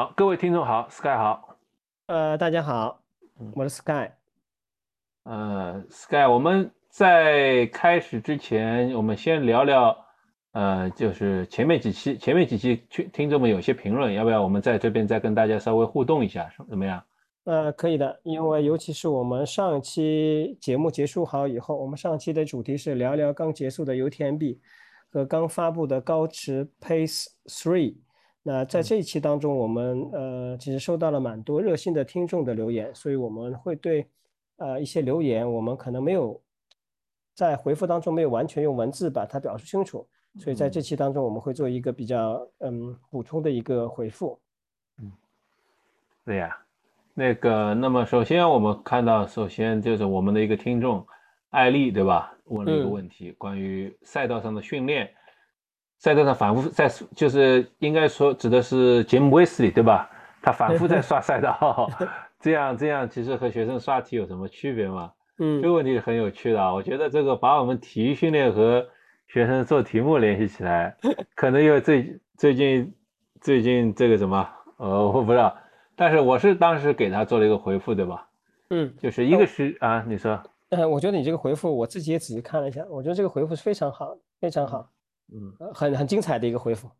好，各位听众好，Sky 好，呃，大家好，我是 Sky。呃，Sky，我们在开始之前，我们先聊聊，呃，就是前面几期，前面几期听听众们有些评论，要不要我们在这边再跟大家稍微互动一下，怎么样？呃，可以的，因为尤其是我们上一期节目结束好以后，我们上期的主题是聊聊刚结束的 UTMB 和刚发布的高驰 Pace Three。那在这一期当中，我们呃其实收到了蛮多热心的听众的留言，所以我们会对呃一些留言，我们可能没有在回复当中没有完全用文字把它表述清楚，所以在这期当中我们会做一个比较嗯补充的一个回复。嗯，对呀，那个那么首先我们看到，首先就是我们的一个听众艾丽对吧，问了一个问题，关于赛道上的训练。赛道上反复在，就是应该说指的是杰姆威斯利，对吧？他反复 在刷赛道，这样这样其实和学生刷题有什么区别吗？嗯，这个问题是很有趣的啊。我觉得这个把我们体育训练和学生做题目联系起来，可能有最最近最近这个什么，呃，我不知道。但是我是当时给他做了一个回复，对吧？嗯，就是一个是啊，你说，嗯，我觉得你这个回复我自己也仔细看了一下，我觉得这个回复是非常好，非常好。嗯，很很精彩的一个回复，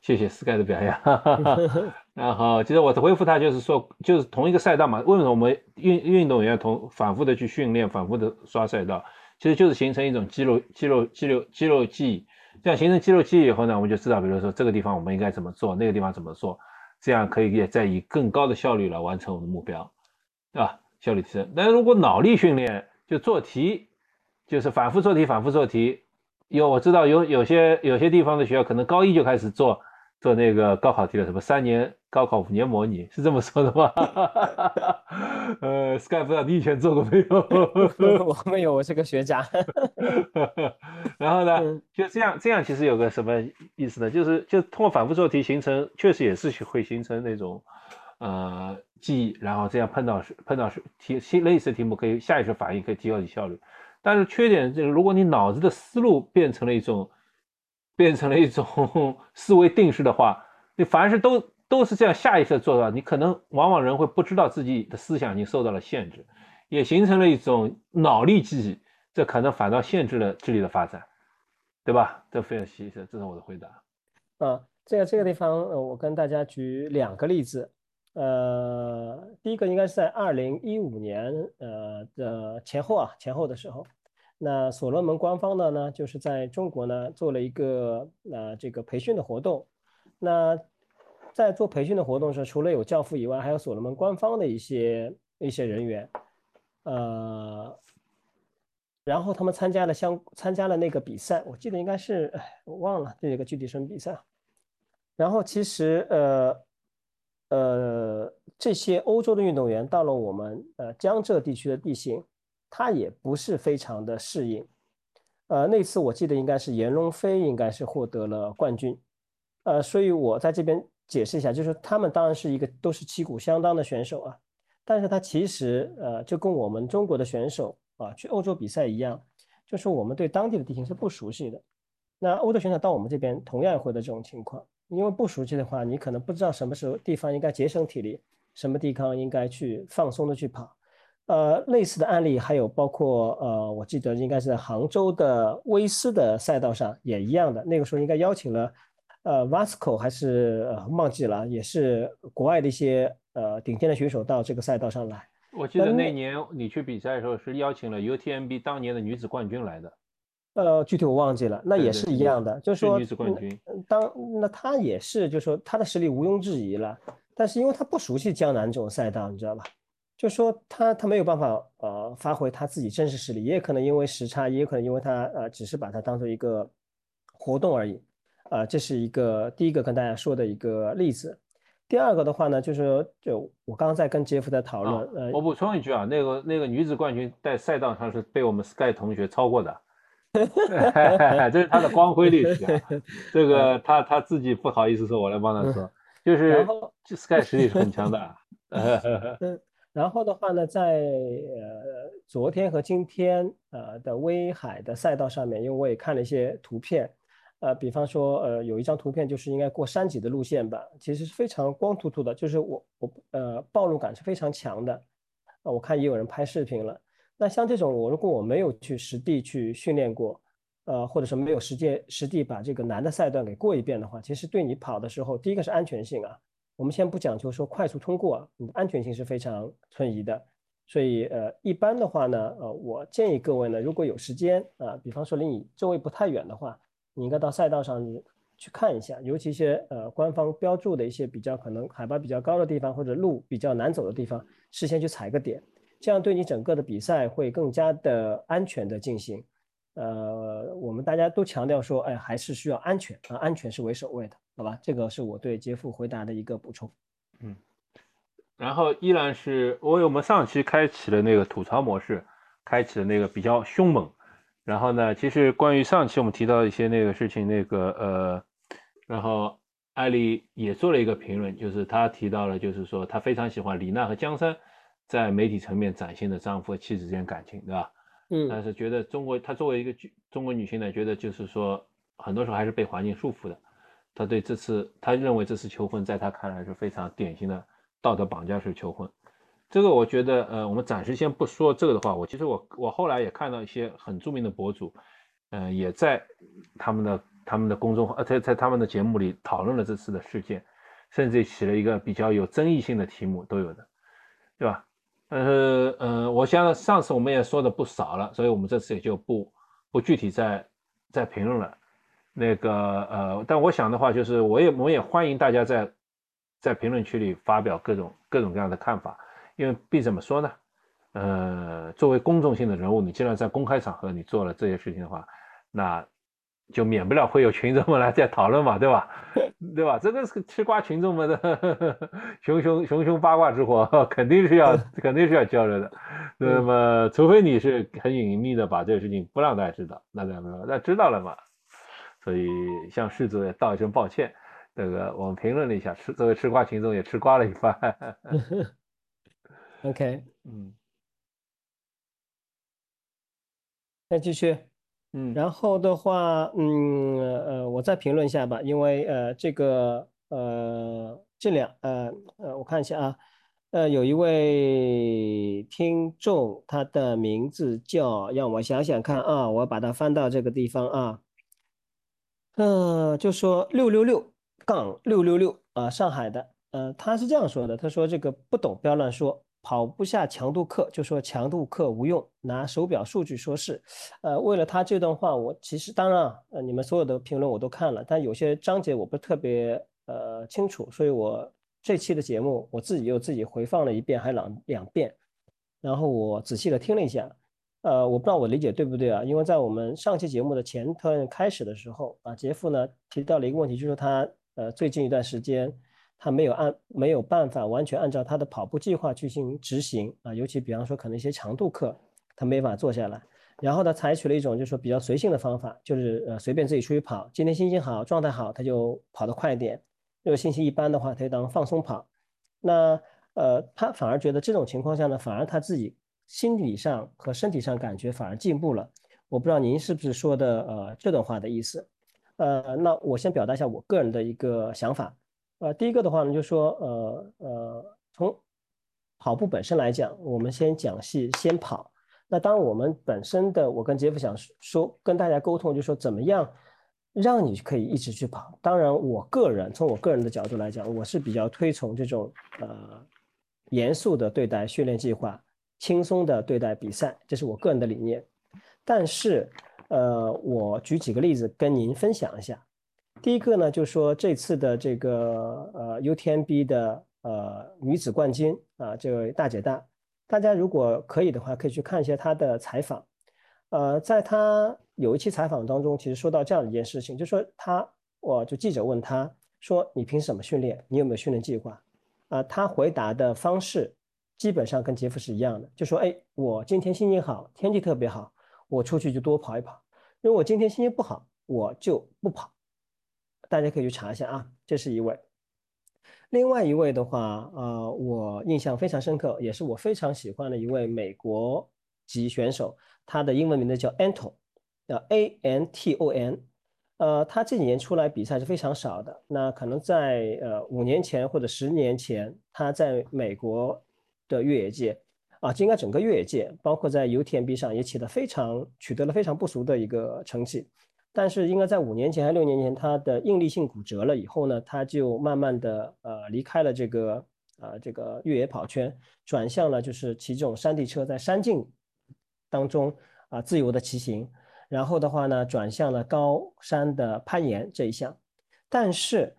谢谢 Sky 的表扬。然后其实我的回复他就是说，就是同一个赛道嘛，为什么我们运运动员同反复的去训练，反复的刷赛道，其实就是形成一种肌肉肌肉肌肉肌肉记忆。这样形成肌肉记忆以后呢，我们就知道，比如说这个地方我们应该怎么做，那个地方怎么做，这样可以也在以更高的效率来完成我们的目标，对吧？效率提升。但如果脑力训练，就做题，就是反复做题，反复做题。有我知道有有些有些地方的学校可能高一就开始做做那个高考题了，什么三年高考五年模拟是这么说的吗？呃，Sky 不知道你以前做过没有？我没有，我是个学渣。然后呢，就这样这样其实有个什么意思呢？就是就通过反复做题形成，确实也是会形成那种呃记忆，然后这样碰到碰到题类似题目可以下意识反应，可以提高你效率。但是缺点就是，如果你脑子的思路变成了一种，变成了一种 思维定式的话，你凡是都都是这样下意识做到，你可能往往人会不知道自己的思想已经受到了限制，也形成了一种脑力记忆，这可能反倒限制了智力的发展，对吧？这非常细致，这是我的回答。啊，这个这个地方，呃，我跟大家举两个例子。呃，第一个应该是在二零一五年，呃的前后啊，前后的时候，那所罗门官方的呢，就是在中国呢做了一个呃这个培训的活动。那在做培训的活动时，除了有教父以外，还有所罗门官方的一些一些人员，呃，然后他们参加了相参加了那个比赛，我记得应该是，哎，我忘了这个具体什么比赛。然后其实呃。呃，这些欧洲的运动员到了我们呃江浙地区的地形，他也不是非常的适应。呃，那次我记得应该是闫龙飞应该是获得了冠军。呃，所以我在这边解释一下，就是他们当然是一个都是旗鼓相当的选手啊，但是他其实呃就跟我们中国的选手啊去欧洲比赛一样，就是我们对当地的地形是不熟悉的。那欧洲选手到我们这边同样也会的这种情况。因为不熟悉的话，你可能不知道什么时候地方应该节省体力，什么地方应该去放松的去跑。呃，类似的案例还有包括呃，我记得应该是在杭州的威斯的赛道上也一样的。那个时候应该邀请了呃 Vasco 还是呃忘记了，也是国外的一些呃顶尖的选手到这个赛道上来。我记得那年你去比赛的时候是邀请了 UTMB 当年的女子冠军来的。呃，具体我忘记了，那也是一样的，就是说，冠军。当那他也是，就是说他的实力毋庸置疑了，但是因为他不熟悉江南这种赛道，你知道吧？就说他他没有办法呃发挥他自己真实实力，也可能因为时差，也有可能因为他呃只是把它当做一个活动而已，啊，这是一个第一个跟大家说的一个例子。第二个的话呢，就是就我刚刚在跟杰夫在讨论，呃，我补充一句啊，那个那个女子冠军在赛道上是被我们 Sky 同学超过的。这是他的光辉历史，这个他他自己不好意思说，我来帮他说，就是，Sky 实力是很强的。嗯，然后的话呢，在呃昨天和今天呃的威海的赛道上面，因为我也看了一些图片，呃，比方说，呃，有一张图片就是应该过山脊的路线吧，其实是非常光秃秃的，就是我我呃暴露感是非常强的。啊，我看也有人拍视频了。那像这种，我如果我没有去实地去训练过，呃，或者说没有实践实地把这个难的赛段给过一遍的话，其实对你跑的时候，第一个是安全性啊。我们先不讲究说快速通过，你的安全性是非常存疑的。所以，呃，一般的话呢，呃，我建议各位呢，如果有时间啊，比方说离你周围不太远的话，你应该到赛道上去看一下，尤其一些呃官方标注的一些比较可能海拔比较高的地方或者路比较难走的地方，事先去踩个点，这样对你整个的比赛会更加的安全的进行。呃，我们大家都强调说，哎，还是需要安全啊，安全是为首位的，好吧？这个是我对杰夫回答的一个补充。嗯。然后依然是我我们上期开启了那个吐槽模式，开启了那个比较凶猛。然后呢，其实关于上期我们提到一些那个事情，那个呃，然后艾丽也做了一个评论，就是她提到了，就是说她非常喜欢李娜和江山在媒体层面展现的丈夫和妻子之间感情，对吧？嗯。但是觉得中国，她作为一个中国女性呢，觉得就是说很多时候还是被环境束缚的。她对这次，她认为这次求婚在她看来是非常典型的。道德绑架式求婚，这个我觉得，呃，我们暂时先不说这个的话，我其实我我后来也看到一些很著名的博主，嗯，也在他们的他们的公众号，呃，在在他们的节目里讨论了这次的事件，甚至起了一个比较有争议性的题目都有的，对吧？呃，嗯，我想上次我们也说的不少了，所以我们这次也就不不具体再再评论了。那个，呃，但我想的话，就是我也我也欢迎大家在。在评论区里发表各种各种各样的看法，因为毕怎么说呢？呃，作为公众性的人物，你既然在公开场合你做了这些事情的话，那就免不了会有群众们来在讨论嘛，对吧？对吧？这个是吃瓜群众们的 熊熊熊熊八卦之火，肯定是要肯定是要交流的。那么，除非你是很隐秘的把这个事情不让大家知道，那怎么那知道了嘛？所以向世子也道一声抱歉。这个我们评论了一下，吃作为吃瓜群众也吃瓜了一番。OK，嗯，再继续，嗯，然后的话，嗯呃，我再评论一下吧，因为呃这个呃这两呃呃我看一下啊，呃有一位听众，他的名字叫让我想想看啊，我把它翻到这个地方啊，嗯，就说六六六。杠六六六啊，上海的，呃，他是这样说的，他说这个不懂不要乱说，跑不下强度课就说强度课无用，拿手表数据说事，呃，为了他这段话，我其实当然，呃，你们所有的评论我都看了，但有些章节我不是特别呃清楚，所以我这期的节目我自己又自己回放了一遍，还两两遍，然后我仔细的听了一下。呃，我不知道我理解对不对啊？因为在我们上期节目的前段开始的时候啊，杰夫呢提到了一个问题，就是他呃最近一段时间他没有按没有办法完全按照他的跑步计划去进行执行啊，尤其比方说可能一些强度课他没法做下来，然后他采取了一种就是说比较随性的方法，就是呃随便自己出去跑，今天心情好状态好他就跑得快一点，如果心情一般的话他就当放松跑，那呃他反而觉得这种情况下呢，反而他自己。心理上和身体上感觉反而进步了，我不知道您是不是说的呃这段话的意思，呃，那我先表达一下我个人的一个想法，呃，第一个的话呢，就说呃呃，从跑步本身来讲，我们先讲戏先跑，那当我们本身的我跟杰夫想说跟大家沟通，就说怎么样让你可以一直去跑，当然我个人从我个人的角度来讲，我是比较推崇这种呃严肃的对待训练计划。轻松的对待比赛，这是我个人的理念。但是，呃，我举几个例子跟您分享一下。第一个呢，就是说这次的这个呃 UTMB 的呃女子冠军啊，这位大姐大，大家如果可以的话，可以去看一下她的采访。呃，在她有一期采访当中，其实说到这样一件事情，就说她，我就记者问她说：“你凭什么训练？你有没有训练计划？”啊，她回答的方式。基本上跟杰夫是一样的，就说：“哎，我今天心情好，天气特别好，我出去就多跑一跑。如果今天心情不好，我就不跑。”大家可以去查一下啊，这是一位。另外一位的话，呃，我印象非常深刻，也是我非常喜欢的一位美国籍选手，他的英文名字叫 Anton，叫 A N T O N。呃，他这几年出来比赛是非常少的。那可能在呃五年前或者十年前，他在美国的越野界啊，应该整个越野界，包括在 UTMB 上也起得非常取得了非常不俗的一个成绩。但是应该在五年前还是六年前，他的应力性骨折了以后呢，他就慢慢的呃离开了这个呃这个越野跑圈，转向了就是骑这种山地车，在山径当中啊自由的骑行。然后的话呢，转向了高山的攀岩这一项。但是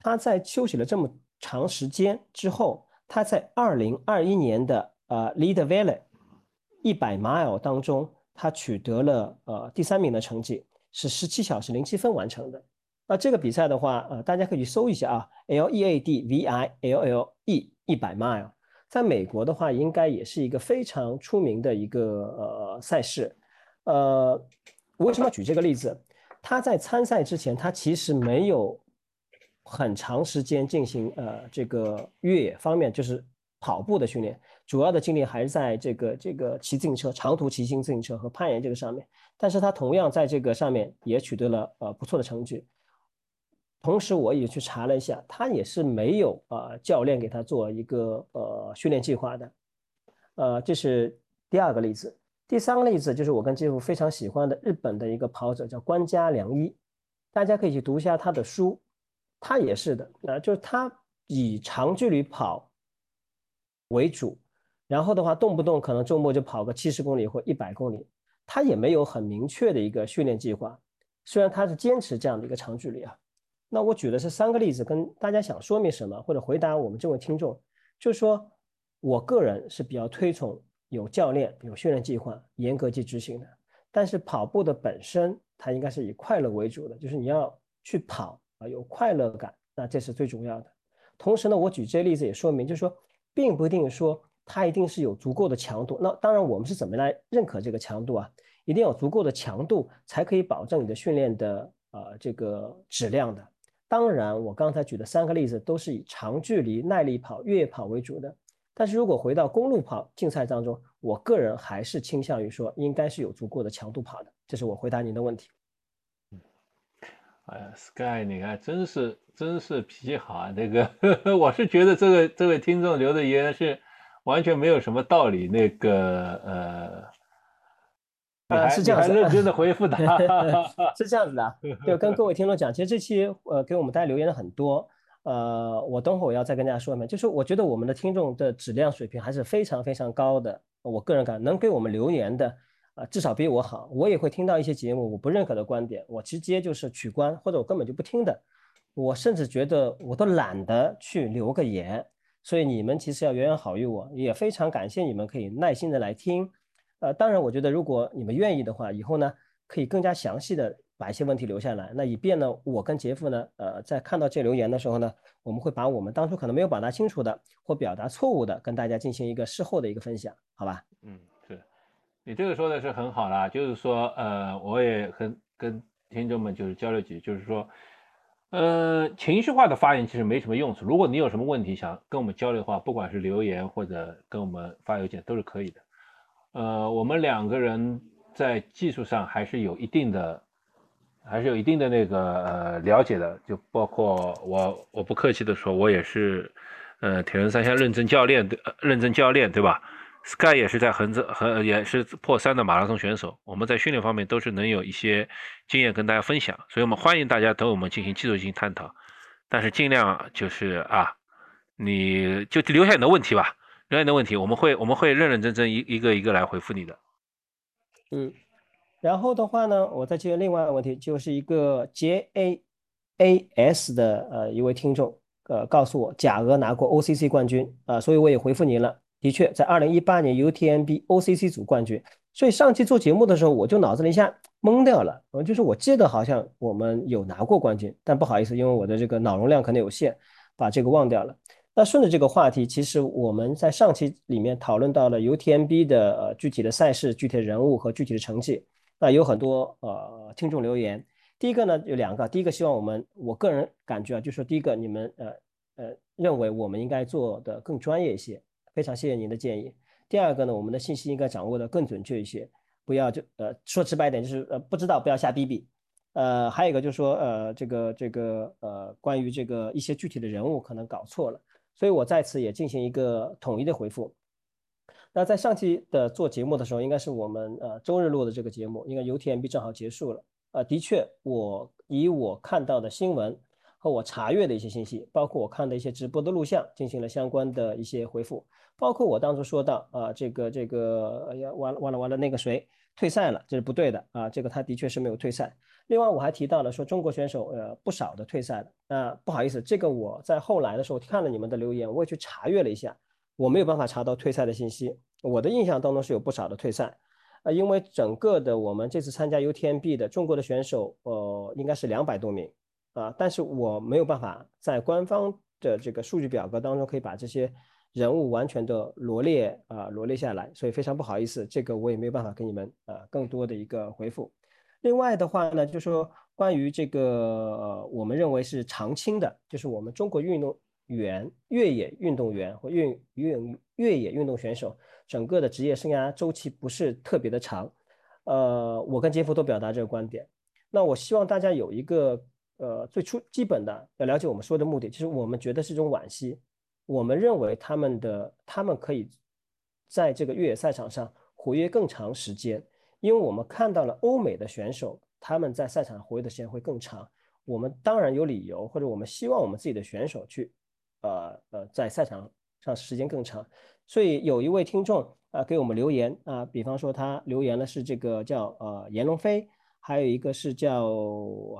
他在休息了这么长时间之后，他在二零二一年的呃 Lead Valley 一百 mile 当中，他取得了呃第三名的成绩。是十七小时零七分完成的。那这个比赛的话，呃，大家可以去搜一下啊，L E A D V I L L E 一百 mile，在美国的话，应该也是一个非常出名的一个呃赛事。呃，我为什么要举这个例子？他在参赛之前，他其实没有很长时间进行呃这个越野方面，就是跑步的训练，主要的精力还是在这个这个骑自行车、长途骑行自行车和攀岩这个上面。但是他同样在这个上面也取得了呃不错的成绩。同时，我也去查了一下，他也是没有啊教练给他做一个呃训练计划的。呃，这是第二个例子。第三个例子就是我跟姐夫非常喜欢的日本的一个跑者叫关家良一，大家可以去读一下他的书。他也是的，那就是他以长距离跑为主，然后的话动不动可能周末就跑个七十公里或一百公里。他也没有很明确的一个训练计划，虽然他是坚持这样的一个长距离啊。那我举的是三个例子，跟大家想说明什么，或者回答我们这位听众，就是说我个人是比较推崇有教练、有训练计划、严格去执行的。但是跑步的本身，它应该是以快乐为主的，就是你要去跑啊，有快乐感，那这是最重要的。同时呢，我举这些例子也说明，就是说，并不一定说。它一定是有足够的强度。那当然，我们是怎么来认可这个强度啊？一定要有足够的强度，才可以保证你的训练的呃这个质量的。当然，我刚才举的三个例子都是以长距离耐力跑、越野跑为主的。但是如果回到公路跑竞赛当中，我个人还是倾向于说，应该是有足够的强度跑的。这是我回答您的问题。嗯，哎呀，Sky，你看，真是真是脾气好啊！这个，我是觉得这个这位听众留的言是。完全没有什么道理，那个呃，呃，是这样子，认真的回复他 是这样子的，就跟各位听众讲，其实这期呃给我们大家留言的很多，呃，我等会我要再跟大家说一遍，就是我觉得我们的听众的质量水平还是非常非常高的，我个人感能给我们留言的啊，至少比我好，我也会听到一些节目我不认可的观点，我直接就是取关或者我根本就不听的，我甚至觉得我都懒得去留个言。所以你们其实要远远好于我，也非常感谢你们可以耐心的来听。呃，当然，我觉得如果你们愿意的话，以后呢可以更加详细的把一些问题留下来，那以便呢我跟杰夫呢，呃，在看到这留言的时候呢，我们会把我们当初可能没有表达清楚的或表达错误的，跟大家进行一个事后的一个分享，好吧？嗯，你这个说的是很好啦，就是说，呃，我也很跟听众们就是交流几句，就是说。呃，情绪化的发言其实没什么用处。如果你有什么问题想跟我们交流的话，不管是留言或者跟我们发邮件都是可以的。呃，我们两个人在技术上还是有一定的，还是有一定的那个呃了解的。就包括我，我不客气的说，我也是呃铁人三项认证教练的认证教练，对吧？Sky 也是在横着和也是破三的马拉松选手，我们在训练方面都是能有一些经验跟大家分享，所以我们欢迎大家等我们进行技术性探讨，但是尽量就是啊，你就留下你的问题吧，留下你的问题，我们会我们会认认真真一一个一个来回复你的。嗯，然后的话呢，我再接另外一个问题，就是一个 J A A S 的呃一位听众呃告诉我，贾俄拿过 O C C 冠军啊，所以我也回复您了。的确，在二零一八年 UTMB OCC 组冠军，所以上期做节目的时候，我就脑子里一下懵掉了。呃，就是我记得好像我们有拿过冠军，但不好意思，因为我的这个脑容量可能有限，把这个忘掉了。那顺着这个话题，其实我们在上期里面讨论到了 UTMB 的呃具体的赛事、具体的人物和具体的成绩。那有很多呃听众留言，第一个呢有两个，第一个希望我们，我个人感觉啊，就是说第一个你们呃呃认为我们应该做的更专业一些。非常谢谢您的建议。第二个呢，我们的信息应该掌握的更准确一些，不要就呃说直白点就是呃不知道不要瞎逼逼。呃，还有一个就是说，呃，这个这个呃，关于这个一些具体的人物可能搞错了，所以我在此也进行一个统一的回复。那在上期的做节目的时候，应该是我们呃周日录的这个节目，应该 UTMB 正好结束了。呃，的确，我以我看到的新闻和我查阅的一些信息，包括我看的一些直播的录像，进行了相关的一些回复。包括我当初说到啊，这个这个，哎呀，完了完了完了，那个谁退赛了，这是不对的啊，这个他的确是没有退赛。另外，我还提到了说中国选手呃不少的退赛了。那不好意思，这个我在后来的时候看了你们的留言，我也去查阅了一下，我没有办法查到退赛的信息。我的印象当中是有不少的退赛，啊，因为整个的我们这次参加 UTMB 的中国的选手，呃，应该是两百多名啊，但是我没有办法在官方的这个数据表格当中可以把这些人物完全的罗列啊罗列下来，所以非常不好意思，这个我也没有办法给你们呃更多的一个回复。另外的话呢，就是说关于这个，我们认为是常青的，就是我们中国运动员、越野运动员或运运越野运动选手，整个的职业生涯周期不是特别的长。呃，我跟杰夫都表达这个观点。那我希望大家有一个呃最初基本的要了解我们说的目的，就是我们觉得是一种惋惜。我们认为他们的他们可以在这个越野赛场上活跃更长时间。因为我们看到了欧美的选手，他们在赛场活跃的时间会更长。我们当然有理由，或者我们希望我们自己的选手去，呃呃，在赛场上时间更长。所以有一位听众啊给我们留言啊，比方说他留言的是这个叫呃严龙飞，还有一个是叫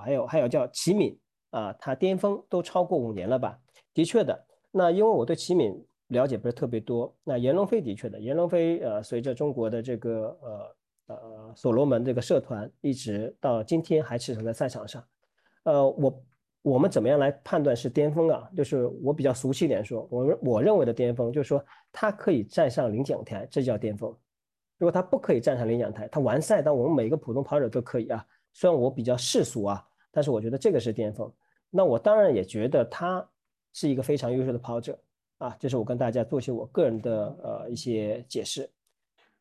还有还有叫齐敏啊，他巅峰都超过五年了吧？的确的。那因为我对齐敏了解不是特别多，那严龙飞的确的，严龙飞呃随着中国的这个呃。呃，所罗门这个社团一直到今天还驰骋在赛场上。呃，我我们怎么样来判断是巅峰啊？就是我比较俗气一点说，我我认为的巅峰就是说他可以站上领奖台，这叫巅峰。如果他不可以站上领奖台，他完赛，但我们每个普通跑者都可以啊。虽然我比较世俗啊，但是我觉得这个是巅峰。那我当然也觉得他是一个非常优秀的跑者啊。这是我跟大家做一些我个人的呃一些解释。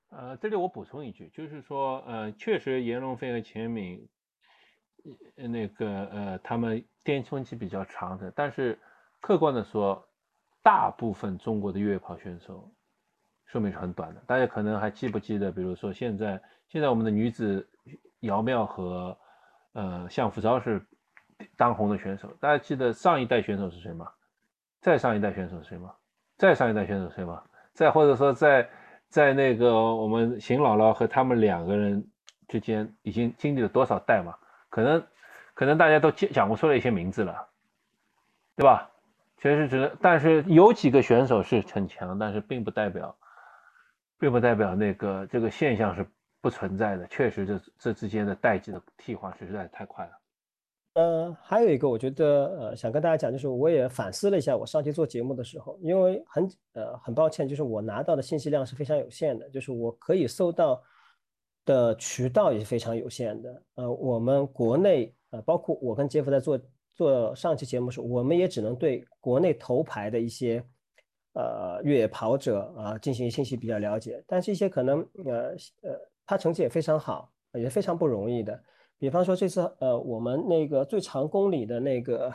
呃，这里我补充一句，就是说，呃，确实严龙飞和钱敏，那个呃，他们巅峰期比较长的，但是客观的说，大部分中国的越野跑选手寿命是很短的。大家可能还记不记得，比如说现在现在我们的女子姚妙和呃向福昭是当红的选手，大家记得上一代选手是谁吗？再上一代选手谁吗？再上一代选手谁吗？再或者说在。在那个我们邢姥姥和他们两个人之间，已经经历了多少代嘛？可能，可能大家都讲讲不出来一些名字了，对吧？确实只能，但是有几个选手是很强，但是并不代表，并不代表那个这个现象是不存在的。确实，这这之间的代际的替换实在太快了。呃，还有一个，我觉得呃，想跟大家讲，就是我也反思了一下，我上期做节目的时候，因为很呃很抱歉，就是我拿到的信息量是非常有限的，就是我可以搜到的渠道也是非常有限的。呃，我们国内呃，包括我跟杰夫在做做上期节目时，我们也只能对国内头牌的一些呃越野跑者啊进行信息比较了解，但是一些可能呃呃他成绩也非常好，也非常不容易的。比方说这次呃，我们那个最长公里的那个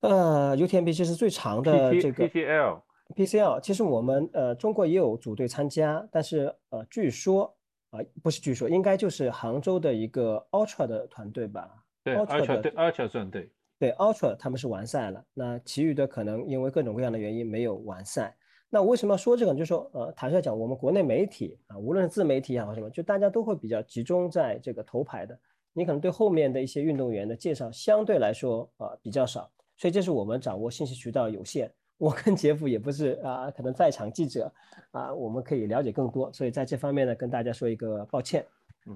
呃 UTMB 就是最长的这个 PCL PCL，其实我们呃中国也有组队参加，但是呃据说啊不是据说，应该就是杭州的一个 Ultra 的团队吧？对，Ultra 对 Ultra 算对，对 Ultra 他们是完赛了，那其余的可能因为各种各样的原因没有完赛。那我为什么要说这个？就是说，呃，坦率讲，我们国内媒体啊，无论是自媒体也好什么，就大家都会比较集中在这个头牌的，你可能对后面的一些运动员的介绍相对来说啊比较少，所以这是我们掌握信息渠道有限。我跟杰夫也不是啊，可能在场记者啊，我们可以了解更多，所以在这方面呢，跟大家说一个抱歉。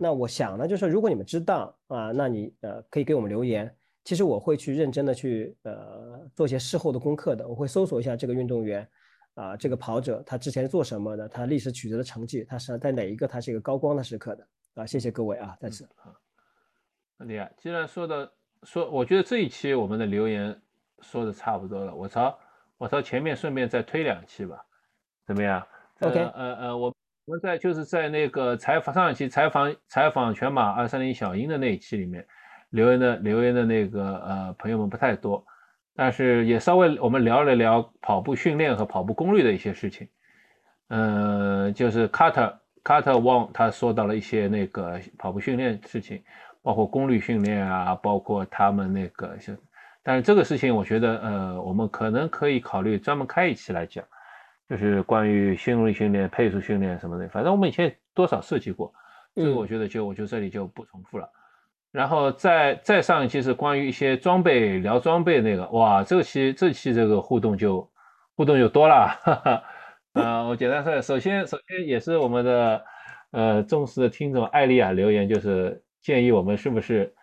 那我想呢，就是如果你们知道啊，那你呃可以给我们留言，其实我会去认真的去呃做一些事后的功课的，我会搜索一下这个运动员。啊，这个跑者他之前做什么的？他历史取得的成绩，他是在哪一个？他是一个高光的时刻的啊！谢谢各位啊，在此啊。李啊，既然说的说，我觉得这一期我们的留言说的差不多了，我朝我朝前面顺便再推两期吧，怎么样？OK，呃呃，我我们在就是在那个采访上一期采访采访全马二三零小英的那一期里面留言的留言的那个呃朋友们不太多，但是也稍微我们聊了聊跑步训练和跑步功率的一些事情。嗯，就是 Carter Carter Wong 他说到了一些那个跑步训练事情，包括功率训练啊，包括他们那个像，但是这个事情我觉得呃我们可能可以考虑专门开一期来讲。就是关于心率训练、配速训练什么的，反正我们以前多少涉及过，这个我觉得就我就这里就不重复了。然后再再上一期是关于一些装备聊装备那个，哇，这期这期这个互动就互动就多了。哈哈。呃，我简单说，首先首先也是我们的呃忠实的听众艾丽亚留言，就是建议我们是不是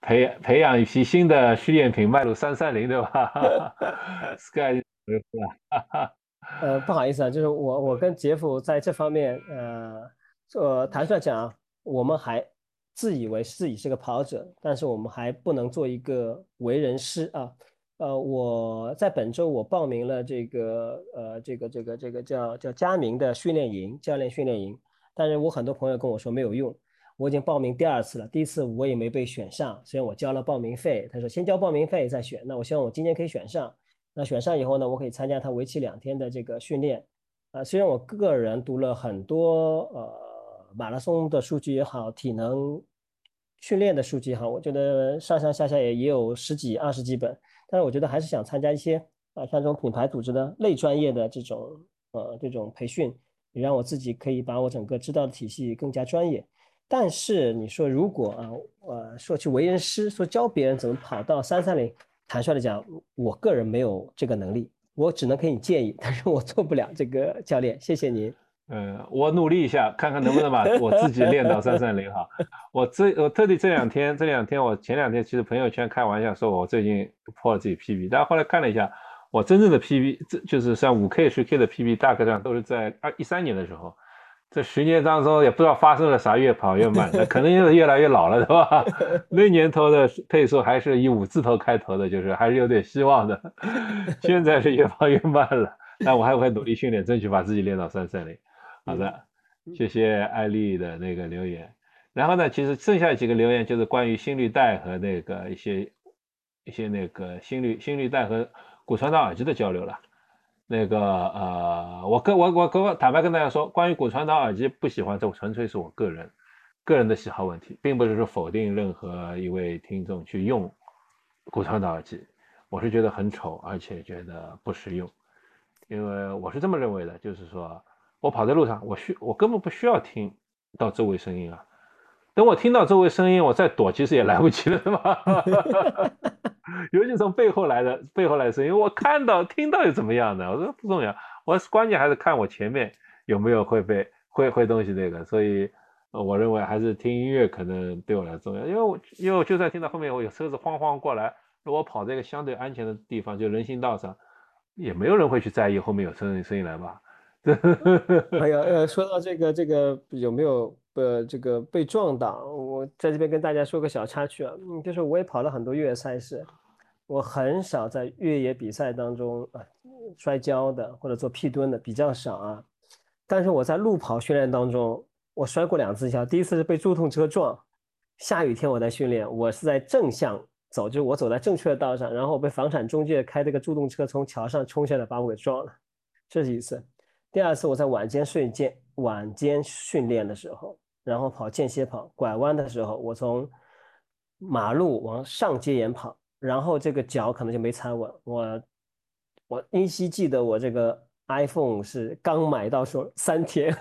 培培养一批新的训练品迈入三三零，对吧？Sky 回复了，呃，不好意思啊，就是我我跟杰夫在这方面，呃，呃，坦率讲，我们还自以为自己是个跑者，但是我们还不能做一个为人师啊。呃，我在本周我报名了这个呃这个这个这个叫叫佳明的训练营，教练训练营，但是我很多朋友跟我说没有用，我已经报名第二次了，第一次我也没被选上，虽然我交了报名费，他说先交报名费再选，那我希望我今年可以选上。那选上以后呢，我可以参加他为期两天的这个训练，啊，虽然我个人读了很多呃马拉松的数据也好，体能训练的数据哈，我觉得上上下下也也有十几二十几本，但是我觉得还是想参加一些啊像这种品牌组织的类专业的这种呃这种培训，也让我自己可以把我整个知道的体系更加专业。但是你说如果啊呃说去为人师，说教别人怎么跑到三三零。坦率的讲，我个人没有这个能力，我只能给你建议，但是我做不了这个教练。谢谢您。嗯，我努力一下，看看能不能把我自己练到三三零哈。我这我特地这两天，这两天我前两天其实朋友圈开玩笑说我最近破了自己 PB，但后来看了一下，我真正的 PB，这就是像五 K、十 K 的 PB，大概上都是在二一三年的时候。这十年当中也不知道发生了啥，越跑越慢的，可能是越来越老了，是吧？那年头的配速还是以五字头开头的，就是还是有点希望的。现在是越跑越慢了，但我还会努力训练，争取把自己练到三三零。好的，谢谢艾丽的那个留言。然后呢，其实剩下几个留言就是关于心率带和那个一些一些那个心率心率带和骨传导耳机的交流了。那个呃，我跟我我跟我坦白跟大家说，关于骨传导耳机不喜欢，这纯粹是我个人个人的喜好问题，并不是说否定任何一位听众去用骨传导耳机。我是觉得很丑，而且觉得不实用，因为我是这么认为的，就是说我跑在路上，我需我根本不需要听到周围声音啊。等我听到周围声音，我再躲，其实也来不及了，是吧？尤其从背后来的，背后来的声音，我看到、听到又怎么样呢？我说不重要，我关键还是看我前面有没有会被会会东西那个。所以，我认为还是听音乐可能对我来重要，因为我因为我就算听到后面我有车子晃晃过来，如果跑在一个相对安全的地方，就人行道上，也没有人会去在意后面有车子声音来吧？哎呀，呃，说到这个，这个有没有？呃，这个被撞到，我在这边跟大家说个小插曲啊，嗯，就是我也跑了很多越野赛事，我很少在越野比赛当中啊摔跤的或者做屁蹲的比较少啊，但是我在路跑训练当中，我摔过两次跤，第一次是被助动车撞，下雨天我在训练，我是在正向走，就是我走在正确的道上，然后我被房产中介开这个助动车从桥上冲下来把我给撞了，这是一次，第二次我在晚间睡觉晚间训练的时候。然后跑间歇跑，拐弯的时候，我从马路往上街沿跑，然后这个脚可能就没踩稳。我我依稀记得我这个 iPhone 是刚买到手三天，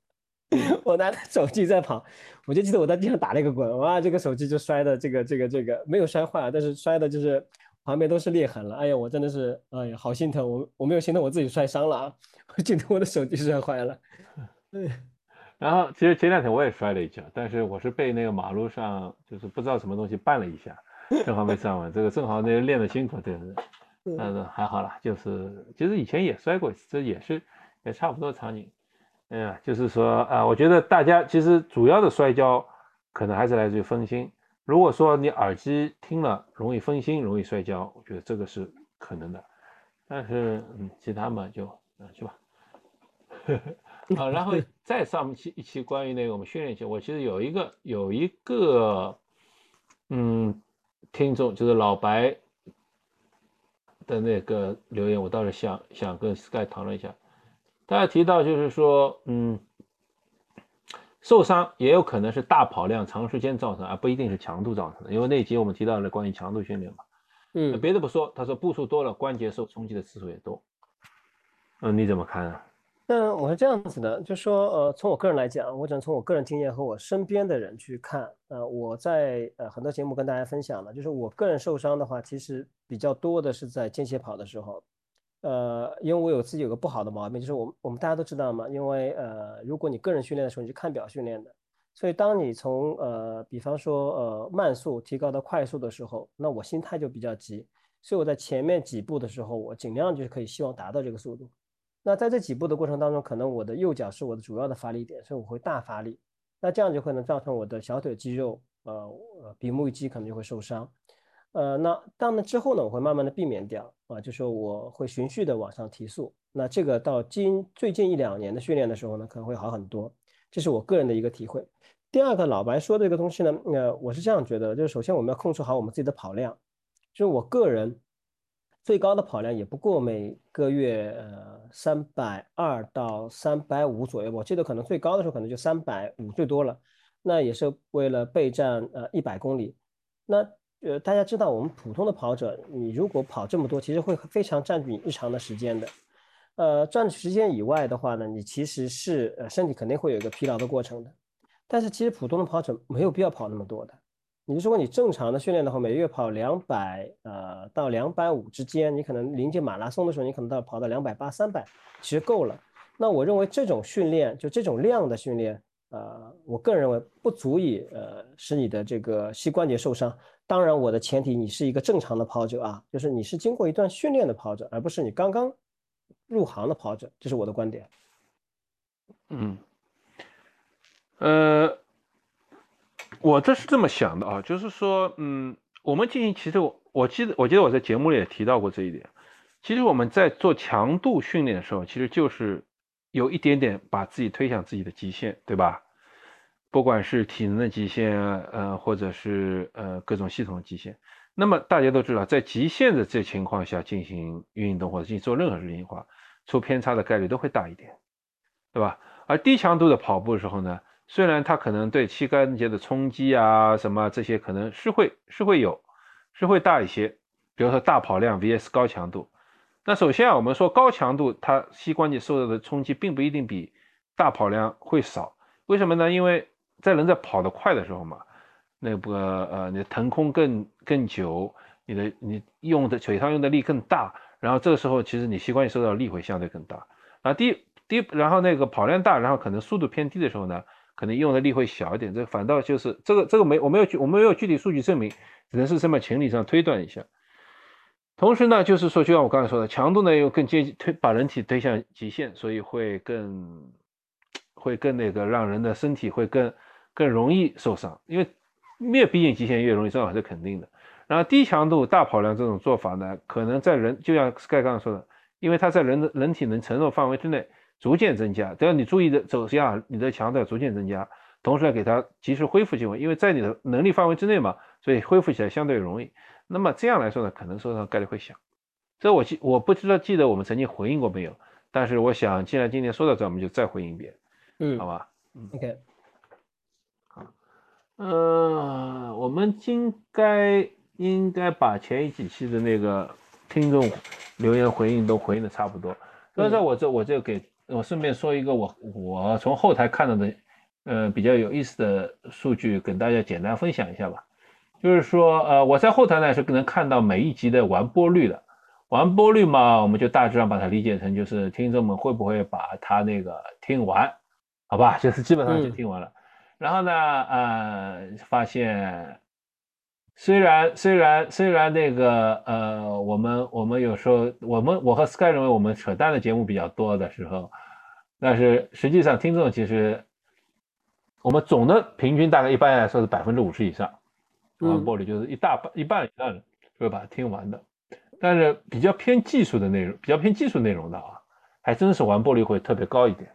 我拿着手机在跑，我就记得我在地上打了一个滚，哇，这个手机就摔的这个这个这个没有摔坏，但是摔的就是旁边都是裂痕了。哎呀，我真的是哎呀，好心疼我，我没有心疼我自己摔伤了啊，我记得我的手机摔坏了，嗯。然后其实前两天我也摔了一跤，但是我是被那个马路上就是不知道什么东西绊了一下，正好没站稳。这个正好那练的辛苦，对是，但是还好啦，就是其实以前也摔过一次，这也是也差不多场景。哎呀，就是说啊，我觉得大家其实主要的摔跤可能还是来自于分心。如果说你耳机听了容易分心，容易摔跤，我觉得这个是可能的。但是嗯，其他嘛就嗯去吧。啊，然后 再上期一期关于那个我们训练期，我其实有一个有一个嗯听众就是老白的那个留言，我倒是想想跟 Sky 讨论一下。大家提到就是说，嗯，受伤也有可能是大跑量长时间造成，而不一定是强度造成的。因为那集我们提到了关于强度训练嘛，嗯，别的不说，他说步数多了，关节受冲击的次数也多。嗯，你怎么看啊？那我是这样子的，就说呃，从我个人来讲，我只能从我个人经验和我身边的人去看。呃，我在呃很多节目跟大家分享了，就是我个人受伤的话，其实比较多的是在间歇跑的时候。呃，因为我有自己有个不好的毛病，就是我们我们大家都知道嘛，因为呃，如果你个人训练的时候，你是看表训练的，所以当你从呃，比方说呃慢速提高到快速的时候，那我心态就比较急，所以我在前面几步的时候，我尽量就是可以希望达到这个速度。那在这几步的过程当中，可能我的右脚是我的主要的发力点，所以我会大发力。那这样就可能造成我的小腿肌肉，呃呃，比目鱼肌可能就会受伤。呃，那当然之后呢，我会慢慢的避免掉啊，就说我会循序的往上提速。那这个到今最近一两年的训练的时候呢，可能会好很多。这是我个人的一个体会。第二个，老白说这个东西呢，呃，我是这样觉得，就是首先我们要控制好我们自己的跑量，就是我个人。最高的跑量也不过每个月呃三百二到三百五左右，我记得可能最高的时候可能就三百五最多了，那也是为了备战呃一百公里。那呃大家知道我们普通的跑者，你如果跑这么多，其实会非常占据你日常的时间的。呃，占据时间以外的话呢，你其实是呃身体肯定会有一个疲劳的过程的。但是其实普通的跑者没有必要跑那么多的。你如果你正常的训练的话，每月跑两百呃到两百五之间，你可能临近马拉松的时候，你可能到跑到两百八、三百，其实够了。那我认为这种训练，就这种量的训练，呃，我个人认为不足以呃使你的这个膝关节受伤。当然，我的前提你是一个正常的跑者啊，就是你是经过一段训练的跑者，而不是你刚刚入行的跑者，这是我的观点。嗯，呃。我这是这么想的啊，就是说，嗯，我们进行，其实我我记得，我记得我在节目里也提到过这一点。其实我们在做强度训练的时候，其实就是有一点点把自己推向自己的极限，对吧？不管是体能的极限，呃，或者是呃各种系统的极限。那么大家都知道，在极限的这情况下进行运动或者进行做任何事情的话，出偏差的概率都会大一点，对吧？而低强度的跑步的时候呢？虽然它可能对膝关节的冲击啊什么这些可能是会是会有，是会大一些。比如说大跑量 vs 高强度，那首先啊，我们说高强度它膝关节受到的冲击并不一定比大跑量会少。为什么呢？因为在人在跑得快的时候嘛，那个呃你的腾空更更久，你的你用的腿上用的力更大，然后这个时候其实你膝关节受到力会相对更大。啊，第第然后那个跑量大，然后可能速度偏低的时候呢？可能用的力会小一点，这反倒就是这个这个没我没有具我没有具体数据证明，只能是这么情理上推断一下。同时呢，就是说就像我刚才说的，强度呢又更接近推把人体推向极限，所以会更会更那个让人的身体会更更容易受伤，因为越逼近极限越容易受伤是肯定的。然后低强度大跑量这种做法呢，可能在人就像 Sky 刚刚说的，因为它在人的人体能承受范围之内。逐渐增加，只要你注意的走向，你的强度要逐渐增加，同时呢，给它及时恢复机会，因为在你的能力范围之内嘛，所以恢复起来相对容易。那么这样来说呢，可能受伤概率会小。这我记我不知道记得我们曾经回应过没有，但是我想既然今天说到这，我们就再回应一遍，嗯，好吧，嗯，OK，好，嗯，我们应该应该把前几期的那个听众留言回应都回应的差不多，所以说我这我就给。我顺便说一个我我从后台看到的，呃比较有意思的数据，跟大家简单分享一下吧。就是说，呃我在后台呢是能看到每一集的完播率的。完播率嘛，我们就大致上把它理解成就是听众们会不会把它那个听完，好吧？就是基本上就听完了。然后呢，呃发现。虽然虽然虽然那个呃，我们我们有时候我们我和 Sky 认为我们扯淡的节目比较多的时候，但是实际上听众其实我们总的平均大概一般来说是百分之五十以上完播率，就是一大半一半以上人会把它听完的。但是比较偏技术的内容，比较偏技术内容的啊，还真是完播率会特别高一点。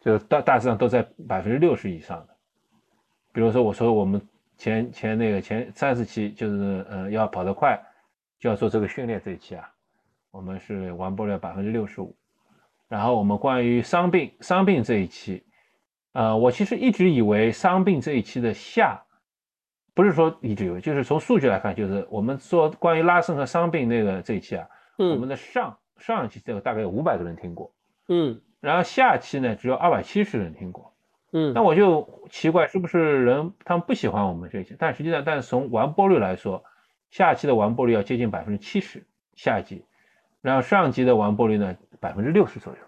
就是大大致上都在百分之六十以上的。比如说我说我们前前那个前三十期就是呃要跑得快，就要做这个训练这一期啊，我们是完播率百分之六十五。然后我们关于伤病伤病这一期，呃，我其实一直以为伤病这一期的下，不是说一直以为，就是从数据来看，就是我们说关于拉伸和伤病那个这一期啊，我们的上上一期这个大概有五百个人听过，嗯，然后下期呢只有二百七十人听过，嗯，那我就奇怪是不是人他们不喜欢我们这一期？但实际上，但是从完播率来说，下期的完播率要接近百分之七十，下一集，然后上集的完播率呢？百分之六十左右，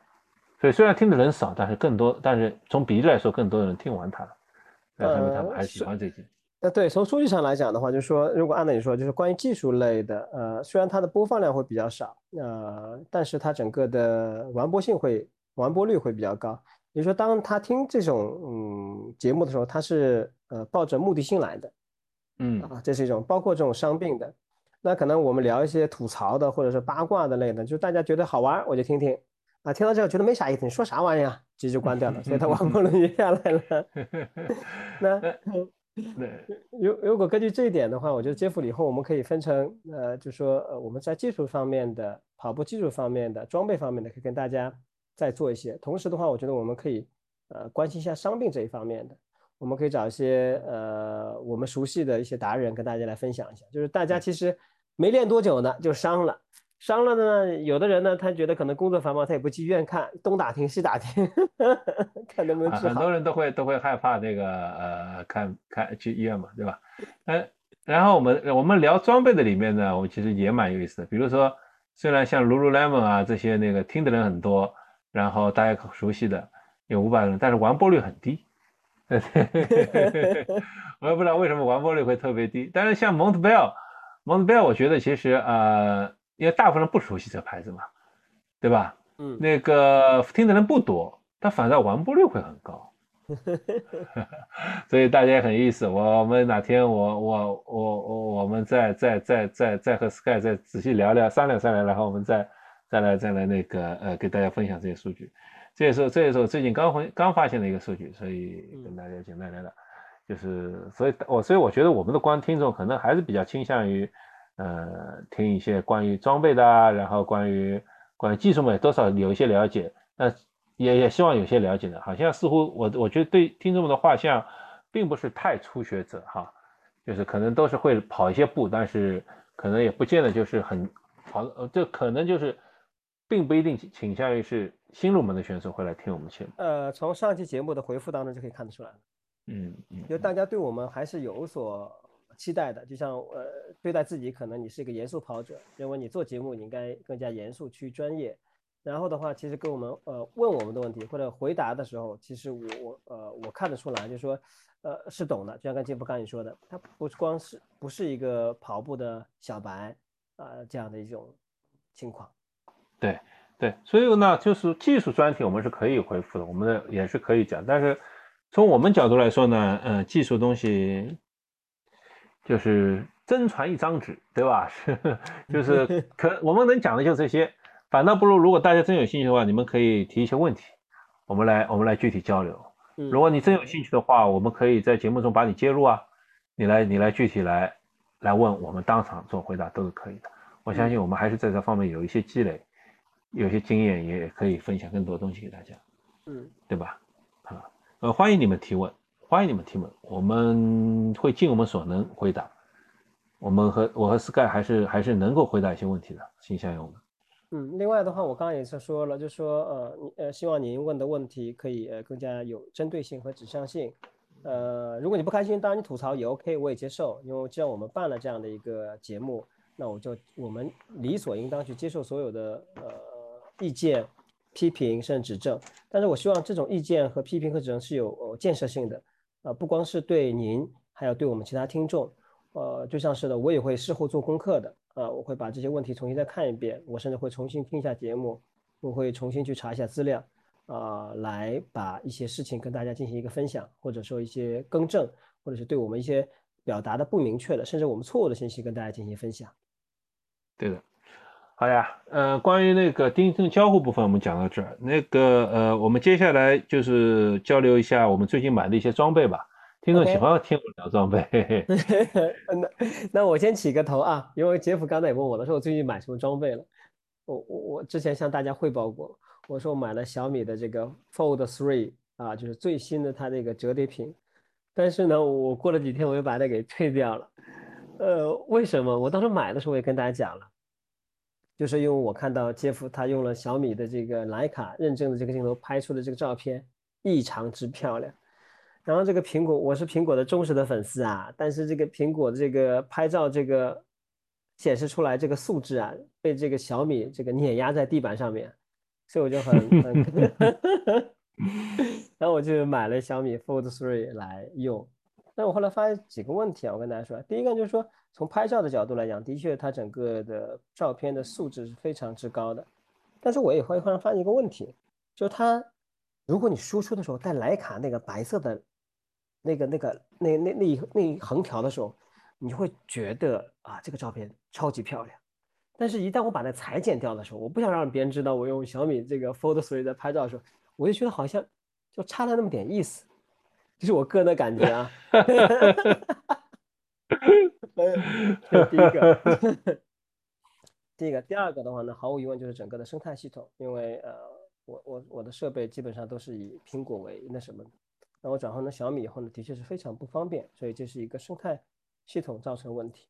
所以虽然听的人少，但是更多，但是从比例来说，更多的人听完它了，那说明他们还是喜欢这些。呃，对，从数据上来讲的话，就是说，如果按照你说，就是关于技术类的，呃，虽然它的播放量会比较少，呃，但是它整个的完播性会完播率会比较高。也就是说，当他听这种嗯节目的时候，他是呃抱着目的性来的，嗯啊，这是一种，包括这种伤病的。那可能我们聊一些吐槽的，或者是八卦的类的，就大家觉得好玩，我就听听啊。听到这个觉得没啥意思，你说啥玩意啊，直接就关掉了，所以它完播率就下来了。那 如如果根据这一点的话，我觉得接福以后我们可以分成呃，就说呃我们在技术方面的跑步技术方面的装备方面的，可以跟大家再做一些。同时的话，我觉得我们可以呃关心一下伤病这一方面的。我们可以找一些呃我们熟悉的一些达人跟大家来分享一下，就是大家其实没练多久呢就伤了，伤了呢，有的人呢他觉得可能工作繁忙，他也不去医院看，东打听西打听，看能不能治好。很多人都会都会害怕那个呃看看去医院嘛，对吧？嗯，然后我们我们聊装备的里面呢，我其实也蛮有意思的，比如说虽然像 Lululemon 啊这些那个听的人很多，然后大家熟悉的有五百人，但是完播率很低。我也不知道为什么完播率会特别低，但是像 Montbell，Montbell，我觉得其实呃，因为大部分人不熟悉这个牌子嘛，对吧？嗯，那个听的人不多，但反倒完播率会很高，所以大家也很有意思。我们哪天我我我我我们再再再再再和 Sky 再仔细聊聊商量商量，然后我们再再来再来那个呃给大家分享这些数据。这也是这也是我最近刚回刚发现的一个数据，所以跟大家简单聊聊，就是所以我所以我觉得我们的观听众可能还是比较倾向于，呃，听一些关于装备的，然后关于关于技术嘛，多少有一些了解，那也也希望有些了解的，好像似乎我我觉得对听众们的画像，并不是太初学者哈，就是可能都是会跑一些步，但是可能也不见得就是很跑，呃，这可能就是。并不一定倾向于是新入门的选手会来听我们节目。呃，从上期节目的回复当中就可以看得出来嗯嗯，就大家对我们还是有所期待的。就像呃，对待自己，可能你是一个严肃跑者，认为你做节目你应该更加严肃去专业。然后的话，其实跟我们呃问我们的问题或者回答的时候，其实我我呃我看得出来，就是说呃是懂的。就像刚杰夫刚你说的，他不是光是不是一个跑步的小白啊这样的一种情况。对对，所以呢，就是技术专题我们是可以回复的，我们的也是可以讲。但是从我们角度来说呢，嗯，技术东西就是真传一张纸，对吧？是，就是 可我们能讲的就这些。反倒不如，如果大家真有兴趣的话，你们可以提一些问题，我们来我们来具体交流。如果你真有兴趣的话，我们可以在节目中把你接入啊，你来你来具体来来问，我们当场做回答都是可以的。我相信我们还是在这方面有一些积累。有些经验也可以分享更多东西给大家，嗯，对吧？啊，呃，欢迎你们提问，欢迎你们提问，我们会尽我们所能回答。我们和我和 Sky 还是还是能够回答一些问题的，请相信我们。嗯，另外的话，我刚刚也是说了，就说呃，呃，希望您问的问题可以呃更加有针对性和指向性。呃，如果你不开心，当然你吐槽也 OK，我也接受，因为既然我们办了这样的一个节目，那我就我们理所应当去接受所有的呃。意见、批评甚至指正，但是我希望这种意见和批评和指正是有建设性的，呃，不光是对您，还有对我们其他听众，呃，就像是的，我也会事后做功课的，啊，我会把这些问题重新再看一遍，我甚至会重新听一下节目，我会重新去查一下资料，啊，来把一些事情跟大家进行一个分享，或者说一些更正，或者是对我们一些表达的不明确的，甚至我们错误的信息跟大家进行分享。对的。好呀，呃，关于那个钉钉交互部分，我们讲到这儿。那个呃，我们接下来就是交流一下我们最近买的一些装备吧。听众喜欢听我聊装备。那那我先起个头啊，因为杰夫刚才也问我了，说我最近买什么装备了。我我我之前向大家汇报过，我说我买了小米的这个 Fold Three 啊，就是最新的它那个折叠屏。但是呢，我过了几天我又把它给退掉了。呃，为什么？我当时买的时候我也跟大家讲了。就是因为我看到杰夫他用了小米的这个徕卡认证的这个镜头拍出的这个照片异常之漂亮，然后这个苹果我是苹果的忠实的粉丝啊，但是这个苹果的这个拍照这个显示出来这个素质啊被这个小米这个碾压在地板上面，所以我就很很，然后我就买了小米 Fold 3来用，但我后来发现几个问题啊，我跟大家说，第一个就是说。从拍照的角度来讲，的确它整个的照片的素质是非常之高的。但是我也会忽然发现一个问题，就是它，如果你输出的时候带徕卡那个白色的，那个那个那那那一那一横条的时候，你会觉得啊这个照片超级漂亮。但是，一旦我把那裁剪掉的时候，我不想让别人知道我用小米这个 Fold 3在拍照的时候，我就觉得好像就差了那么点意思，这是我个人的感觉啊。这第一个 第一个，第二个的话呢，毫无疑问就是整个的生态系统，因为呃，我我我的设备基本上都是以苹果为那什么的，那我转换成小米以后呢，的确是非常不方便，所以这是一个生态系统造成问题。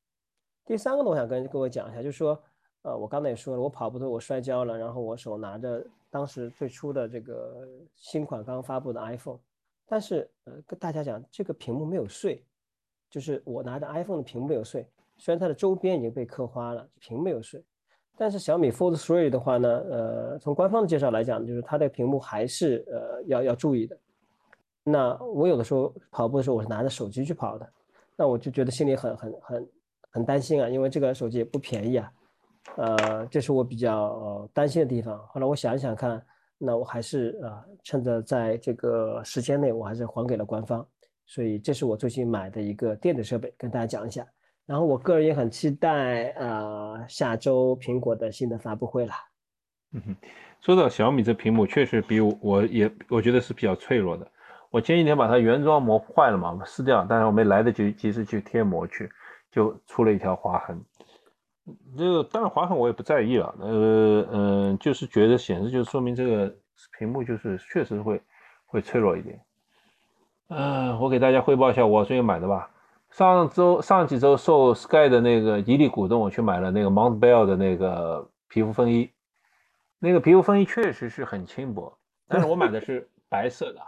第三个呢，我想跟各位讲一下，就是说，呃，我刚才也说了，我跑步的我摔跤了，然后我手拿着当时最初的这个新款刚发布的 iPhone，但是呃，跟大家讲，这个屏幕没有碎。就是我拿着 iPhone 的屏幕没有碎，虽然它的周边已经被刻花了，屏没有碎，但是小米 Fold 3的话呢，呃，从官方的介绍来讲，就是它的屏幕还是呃要要注意的。那我有的时候跑步的时候，我是拿着手机去跑的，那我就觉得心里很很很很担心啊，因为这个手机也不便宜啊，呃，这是我比较担心的地方。后来我想一想看，那我还是啊，趁着在这个时间内，我还是还给了官方。所以这是我最近买的一个电子设备，跟大家讲一下。然后我个人也很期待啊，下周苹果的新的发布会了。嗯，说到小米这屏幕，确实比我我也我觉得是比较脆弱的。我前几天把它原装膜坏了嘛，撕掉，但是我没来得及及时去贴膜去，就出了一条划痕。这个当然划痕我也不在意了，呃嗯，就是觉得显示就说明这个屏幕就是确实会会脆弱一点。嗯，我给大家汇报一下我最近买的吧。上周上几周受 Sky 的那个极力鼓动，我去买了那个 Montbell 的那个皮肤风衣。那个皮肤风衣确实是很轻薄，但是我买的是白色的哈。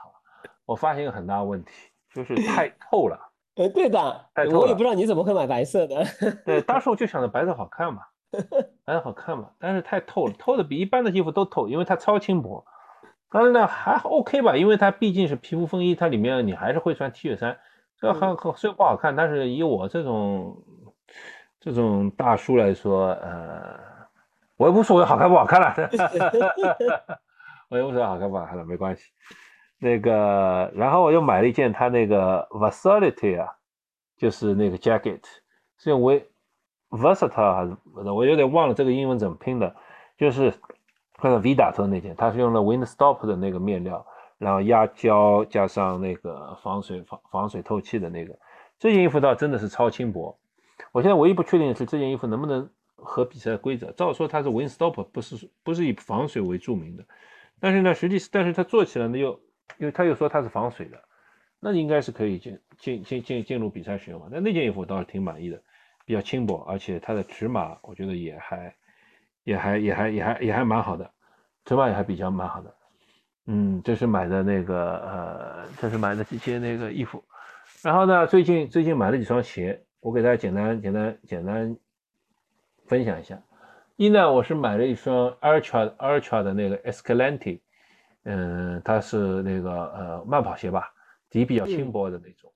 我发现一个很大问题，就是太透了。哎，对的，太透了。我也不知道你怎么会买白色的。对，当时我就想着白色好看嘛，白色好看嘛，但是太透了，透的比一般的衣服都透，因为它超轻薄。当然呢，还 OK 吧，因为它毕竟是皮肤风衣，它里面你还是会穿 T 恤衫，这很很虽然不好看，但是以我这种这种大叔来说，呃，我也无所谓好看不好看了，我也无所谓好看不好看了，没关系。那个，然后我又买了一件它那个 Versatility 啊，就是那个 jacket，是用 V Versatile 还是我有点忘了这个英文怎么拼的，就是。看到 V 打头那件，它是用了 Windstop 的那个面料，然后压胶加上那个防水防防水透气的那个，这件衣服倒真的是超轻薄。我现在唯一不确定的是这件衣服能不能合比赛规则。照说它是 Windstop，不是不是以防水为著名的，但是呢，实际是但是它做起来呢又，因为他又说它是防水的，那应该是可以进进进进进入比赛使用嘛。但那件衣服倒是挺满意的，比较轻薄，而且它的尺码我觉得也还。也还也还也还也还蛮好的，尺码也还比较蛮好的，嗯，这是买的那个呃，这是买的几件那个衣服，然后呢，最近最近买了几双鞋，我给大家简单简单简单分享一下。一呢，我是买了一双 Ultra Ultra 的那个 Escalante，嗯，它是那个呃慢跑鞋吧，底比较轻薄的那种。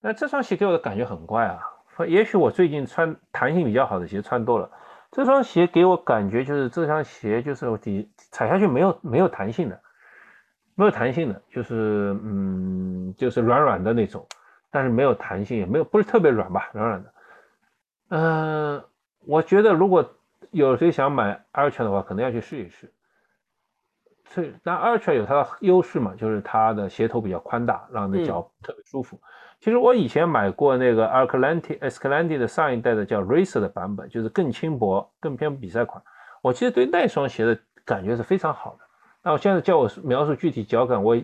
那这双鞋给我的感觉很怪啊，也许我最近穿弹性比较好的鞋穿多了。这双鞋给我感觉就是这双鞋就是底踩下去没有没有弹性的，没有弹性的，就是嗯就是软软的那种，但是没有弹性，也没有不是特别软吧，软软的。嗯，我觉得如果有谁想买 Ultra 的话，可能要去试一试。所以，那 Ultra 有它的优势嘛，就是它的鞋头比较宽大，让你的脚特别舒服。其实我以前买过那个 a r c l a n t i Escalante 的上一代的叫 Racer 的版本，就是更轻薄、更偏比赛款。我其实对那双鞋的感觉是非常好的。那我现在叫我描述具体脚感，我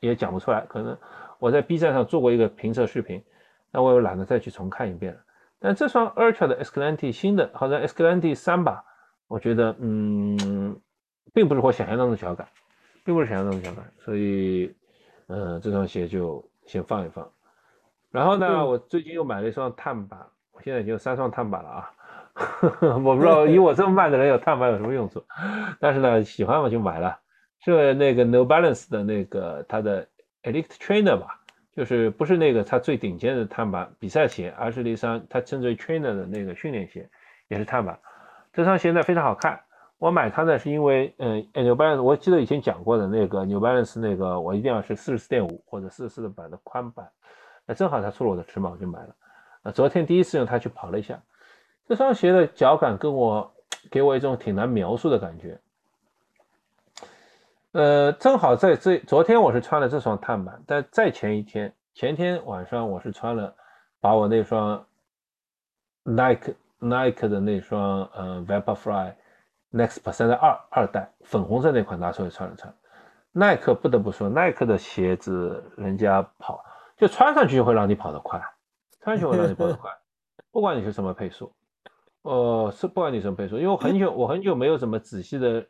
也讲不出来。可能我在 B 站上做过一个评测视频，那我又懒得再去重看一遍了。但这双 Ultra 的 Escalante 新的，好像 Escalante 三吧，我觉得嗯。并不是我想象中的脚感，并不是想象中的脚感，所以，嗯，这双鞋就先放一放。然后呢，我最近又买了一双碳板，我现在已经有三双碳板了啊。我不知道以我这么慢的人有碳板有什么用处，但是呢，喜欢我就买了。是那个 New Balance 的那个它的 Elite Trainer 吧，就是不是那个它最顶尖的碳板比赛鞋，而是那双它称之为 Trainer 的那个训练鞋，也是碳板。这双鞋呢非常好看。我买它呢，是因为，嗯，New Balance，我记得以前讲过的那个 New Balance 那个，我一定要是四十四点五或者四十四的版的宽版，那正好它出了我的尺码，我就买了。那昨天第一次用它去跑了一下，这双鞋的脚感跟我给我一种挺难描述的感觉。呃，正好在这昨天我是穿了这双碳板，但在前一天，前天晚上我是穿了，把我那双 Nike Nike 的那双，呃，Vaporfly。Next Percent 二二代粉红色那款拿出来穿了穿，耐克不得不说，耐克的鞋子人家跑就穿上去就会让你跑得快，穿上去会让你跑得快，不管你是什么配速，呃，是不管你什么配速，因为我很久我很久没有怎么仔细的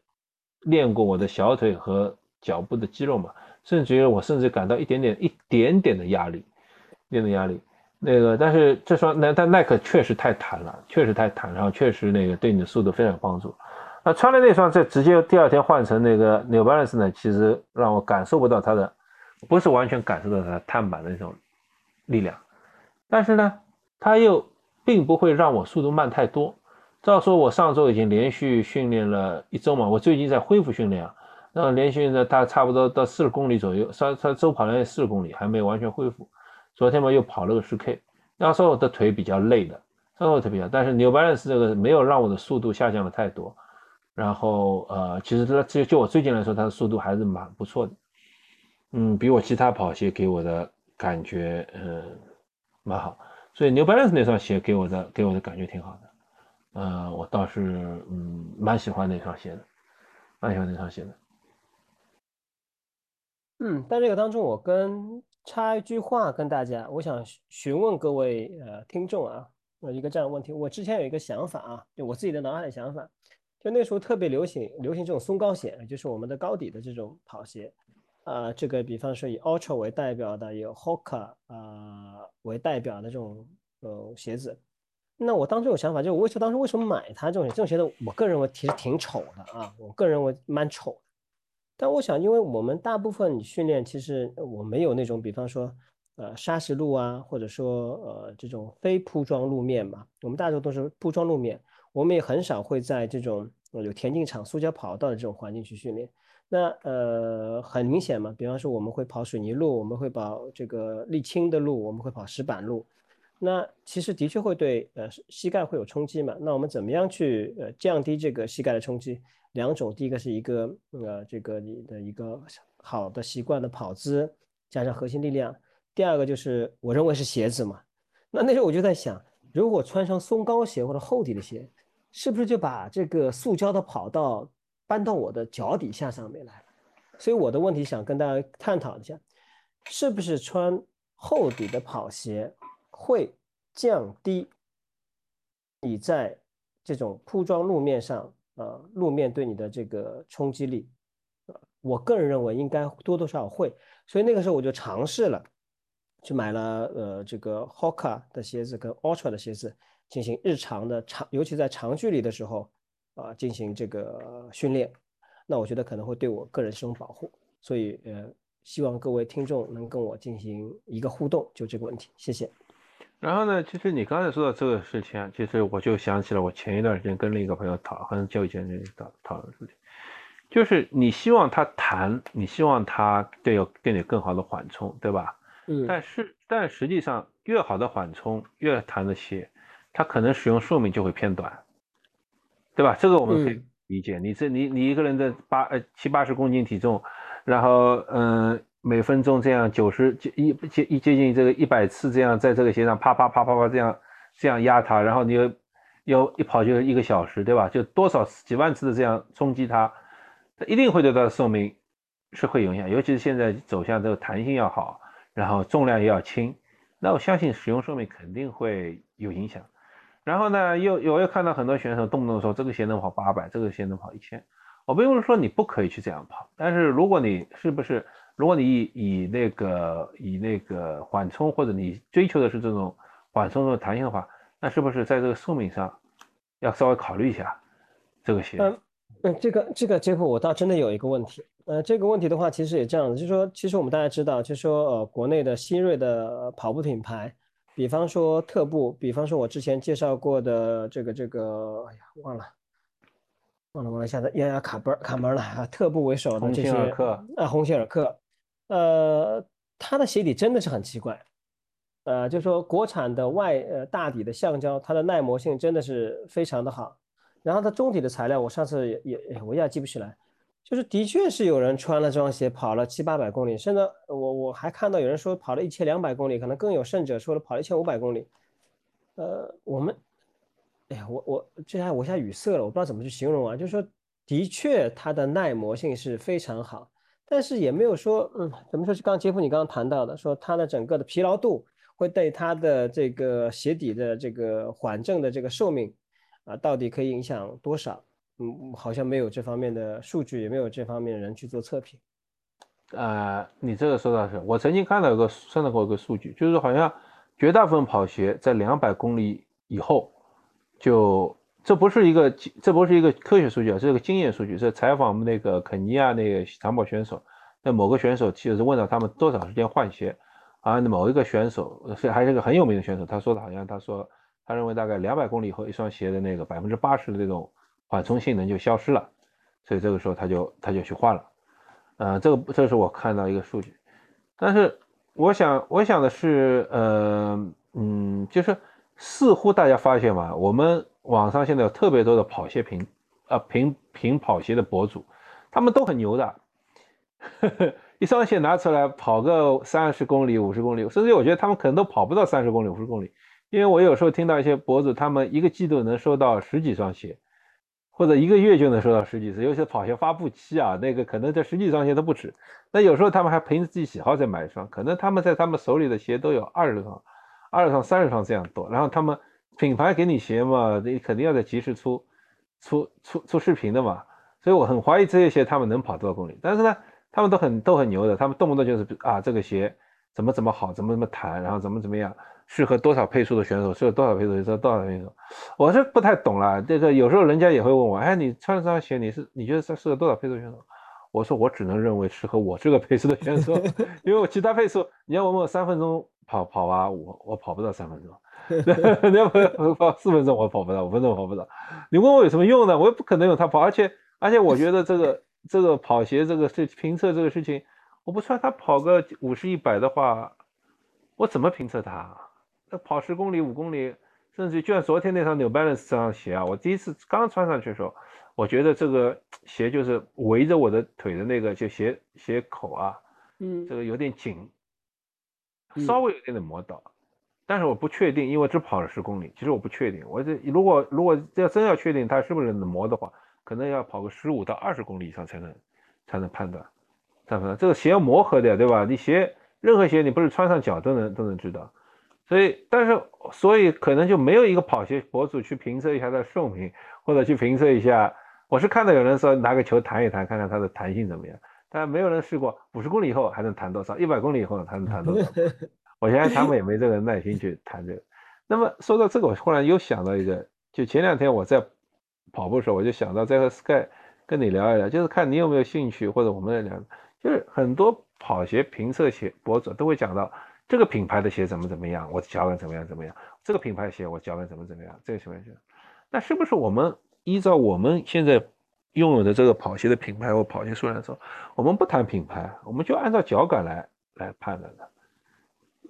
练过我的小腿和脚部的肌肉嘛，甚至于我甚至感到一点点一点点的压力，一点点压力。那个，但是这双那但耐克确实太弹了，确实太弹，然后确实那个对你的速度非常有帮助。那穿了那双，再直接第二天换成那个 New Balance 呢？其实让我感受不到它的，不是完全感受到它碳板的那种力量，但是呢，它又并不会让我速度慢太多。照说，我上周已经连续训练了一周嘛，我最近在恢复训练啊，那连续呢，大差不多到四十公里左右，稍稍周跑了四十公里，还没有完全恢复。昨天嘛，又跑了个十 K，要说我的腿比较累的，稍微特别，但是 New Balance 这个没有让我的速度下降的太多。然后呃，其实它就就我最近来说，它的速度还是蛮不错的，嗯，比我其他跑鞋给我的感觉，嗯，蛮好。所以 New Balance 那双鞋给我的给我的感觉挺好的，呃，我倒是嗯蛮喜欢那双鞋的，蛮喜欢那双鞋的。嗯，在这个当中，我跟插一句话跟大家，我想询问各位呃听众啊，有一个这样的问题，我之前有一个想法啊，就我自己的脑海的想法。就那时候特别流行，流行这种松糕鞋，就是我们的高底的这种跑鞋，啊，这个比方说以 Ultra 为代表的，有 Hoka 啊为代表的这种呃鞋子。那我当时有想法，就是我为什么当时为什么买它这种鞋这种鞋子？我个人认为其实挺丑的啊，我个人认为蛮丑。但我想，因为我们大部分训练其实我没有那种，比方说呃砂石路啊，或者说呃这种非铺装路面嘛，我们大多都是铺装路面。我们也很少会在这种有田径场、塑胶跑道的这种环境去训练。那呃，很明显嘛，比方说我们会跑水泥路，我们会跑这个沥青的路，我们会跑石板路。那其实的确会对呃膝盖会有冲击嘛。那我们怎么样去呃降低这个膝盖的冲击？两种，第一个是一个呃这个你的一个好的习惯的跑姿，加上核心力量。第二个就是我认为是鞋子嘛。那那时候我就在想，如果穿上松糕鞋或者厚底的鞋。是不是就把这个塑胶的跑道搬到我的脚底下上面来了？所以我的问题想跟大家探讨一下，是不是穿厚底的跑鞋会降低你在这种铺装路面上啊路面对你的这个冲击力？我个人认为应该多多少少会。所以那个时候我就尝试了，去买了呃这个 Hoka 的鞋子跟 Ultra 的鞋子。进行日常的长，尤其在长距离的时候，啊，进行这个训练，那我觉得可能会对我个人是种保护，所以呃，希望各位听众能跟我进行一个互动，就这个问题，谢谢。然后呢，其实你刚才说到这个事情啊，其实我就想起了我前一段时间跟另一个朋友讨，很久以前就讨讨论事情，就是你希望他弹，你希望他对有给你更好的缓冲，对吧？嗯。但是但实际上，越好的缓冲，越弹的鞋。它可能使用寿命就会偏短，对吧？这个我们可以理解。你这你你一个人的八呃七八十公斤体重，然后嗯每分钟这样九十一接一接近这个一百次这样在这个鞋上啪啪啪啪啪这样这样压它，然后你又又一跑就一个小时，对吧？就多少几万次的这样冲击它，它一定会对它的寿命是会影响。尤其是现在走向这个弹性要好，然后重量也要轻，那我相信使用寿命肯定会有影响。然后呢，又我又看到很多选手动不动说这个鞋能跑八百，这个鞋能跑一千。我并不是说你不可以去这样跑，但是如果你是不是，如果你以以那个以那个缓冲，或者你追求的是这种缓冲的弹性的话，那是不是在这个寿命上要稍微考虑一下这个鞋？嗯，这个这个结果我倒真的有一个问题。呃，这个问题的话，其实也这样子，就是说，其实我们大家知道，就是说，呃，国内的新锐的跑步品牌。比方说特步，比方说我之前介绍过的这个这个，哎呀，忘了，忘了忘了，一下子压压卡门卡门了啊！特步为首的这些啊，鸿星尔克，呃，它的鞋底真的是很奇怪，呃，就说国产的外呃大底的橡胶，它的耐磨性真的是非常的好，然后它中底的材料，我上次也也我一下记不起来。就是的确是有人穿了这双鞋跑了七八百公里，甚至我我还看到有人说跑了一千两百公里，可能更有甚者说了跑了一千五百公里。呃，我们，哎呀，我我这下我一下语塞了，我不知道怎么去形容啊。就是说，的确它的耐磨性是非常好，但是也没有说，嗯，怎么说？是刚杰夫你刚刚谈到的，说它的整个的疲劳度会对它的这个鞋底的这个缓震的这个寿命啊，到底可以影响多少？嗯，好像没有这方面的数据，也没有这方面的人去做测评。呃，你这个说到是，我曾经看到一个算到过一个数据，就是好像绝大部分跑鞋在两百公里以后，就这不是一个这不是一个科学数据啊，这是个经验数据。是采访我们那个肯尼亚那个长跑选手，那某个选手其实问到他们多少时间换鞋，啊，某一个选手是还是个很有名的选手，他说的好像他说他认为大概两百公里以后，一双鞋的那个百分之八十的这种。缓冲性能就消失了，所以这个时候他就他就去换了，呃，这个这是我看到一个数据，但是我想我想的是，呃，嗯，就是似乎大家发现嘛，我们网上现在有特别多的跑鞋评啊评评跑鞋的博主，他们都很牛的，一双鞋拿出来跑个三十公里五十公里，甚至我觉得他们可能都跑不到三十公里五十公里，因为我有时候听到一些博主，他们一个季度能收到十几双鞋。或者一个月就能收到十几次，尤其跑鞋发布期啊，那个可能这十几双鞋都不止。那有时候他们还凭着自己喜好再买一双，可能他们在他们手里的鞋都有二十双、二十双、三十双这样多。然后他们品牌给你鞋嘛，你肯定要在及时出出出出视频的嘛。所以我很怀疑这些鞋他们能跑多少公里。但是呢，他们都很都很牛的，他们动不动就是啊这个鞋怎么怎么好，怎么怎么弹，然后怎么怎么样。适合多少配速的选手？适合多少配速？适合多少配速？我是不太懂了。这个有时候人家也会问我，哎，你穿这双鞋，你是你觉得适合多少配速选手？我说我只能认为适合我这个配速的选手，因为我其他配速，你要问我三分钟跑跑啊，我我跑不到三分钟。你要跑四分钟，我跑不到，五分钟我跑不到。你问我有什么用呢？我也不可能用它跑，而且而且我觉得这个这个跑鞋这个是评测这个事情，我不穿它跑个五十一百的话，我怎么评测它？跑十公里、五公里，甚至就像昨天那双 New Balance 这双鞋啊，我第一次刚穿上去的时候，我觉得这个鞋就是围着我的腿的那个就鞋鞋口啊，嗯，这个有点紧，稍微有点点磨到，但是我不确定，因为只跑了十公里，其实我不确定，我这如果如果要真要确定它是不是能磨的话，可能要跑个十五到二十公里以上才能才能判断，判断这个鞋要磨合的，对吧？你鞋任何鞋你不是穿上脚都能都能知道。所以，但是，所以可能就没有一个跑鞋博主去评测一下它的寿命，或者去评测一下。我是看到有人说拿个球弹一弹，看看它的弹性怎么样，但没有人试过五十公里以后还能弹多少，一百公里以后还能弹多少。我相信他们也没这个耐心去弹这个。那么说到这个，我忽然又想到一个，就前两天我在跑步的时候，我就想到再和 Sky 跟你聊一聊，就是看你有没有兴趣，或者我们聊，就是很多跑鞋评测鞋博主都会讲到。这个品牌的鞋怎么怎么样？我脚感怎么样怎么样？这个品牌鞋我脚感怎么怎么样？这个情况下，那是不是我们依照我们现在拥有的这个跑鞋的品牌或跑鞋数量说，我们不谈品牌，我们就按照脚感来来判断的？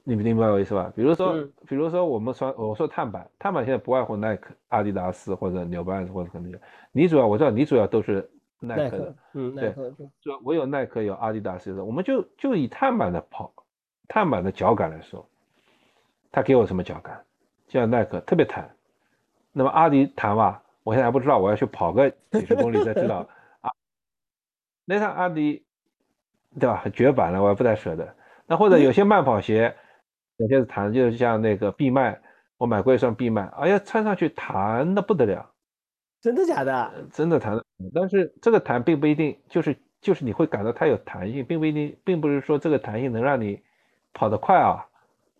你明白我意思吧？比如说，嗯比如说我们说我说碳板，碳板现在不外乎耐克、阿迪达斯或者 New Balance 或者可能你主要我知道你主要都是耐克的，，嗯，耐对克，对就我有耐克有阿迪达斯的，我们就就以碳板的跑，碳板的脚感来说，它给我什么脚感？就像耐克特别弹，那么阿迪弹吧，我现在还不知道，我要去跑个几十公里才知道啊。那双阿迪，对吧？绝版了，我也不太舍得。那或者有些慢跑鞋，有些是弹，就是像那个必迈，我买过一双必迈，哎呀，穿上去弹的不得了。真的假的？真的弹，但是这个弹并不一定就是就是你会感到它有弹性，并不一定，并不是说这个弹性能让你跑得快啊。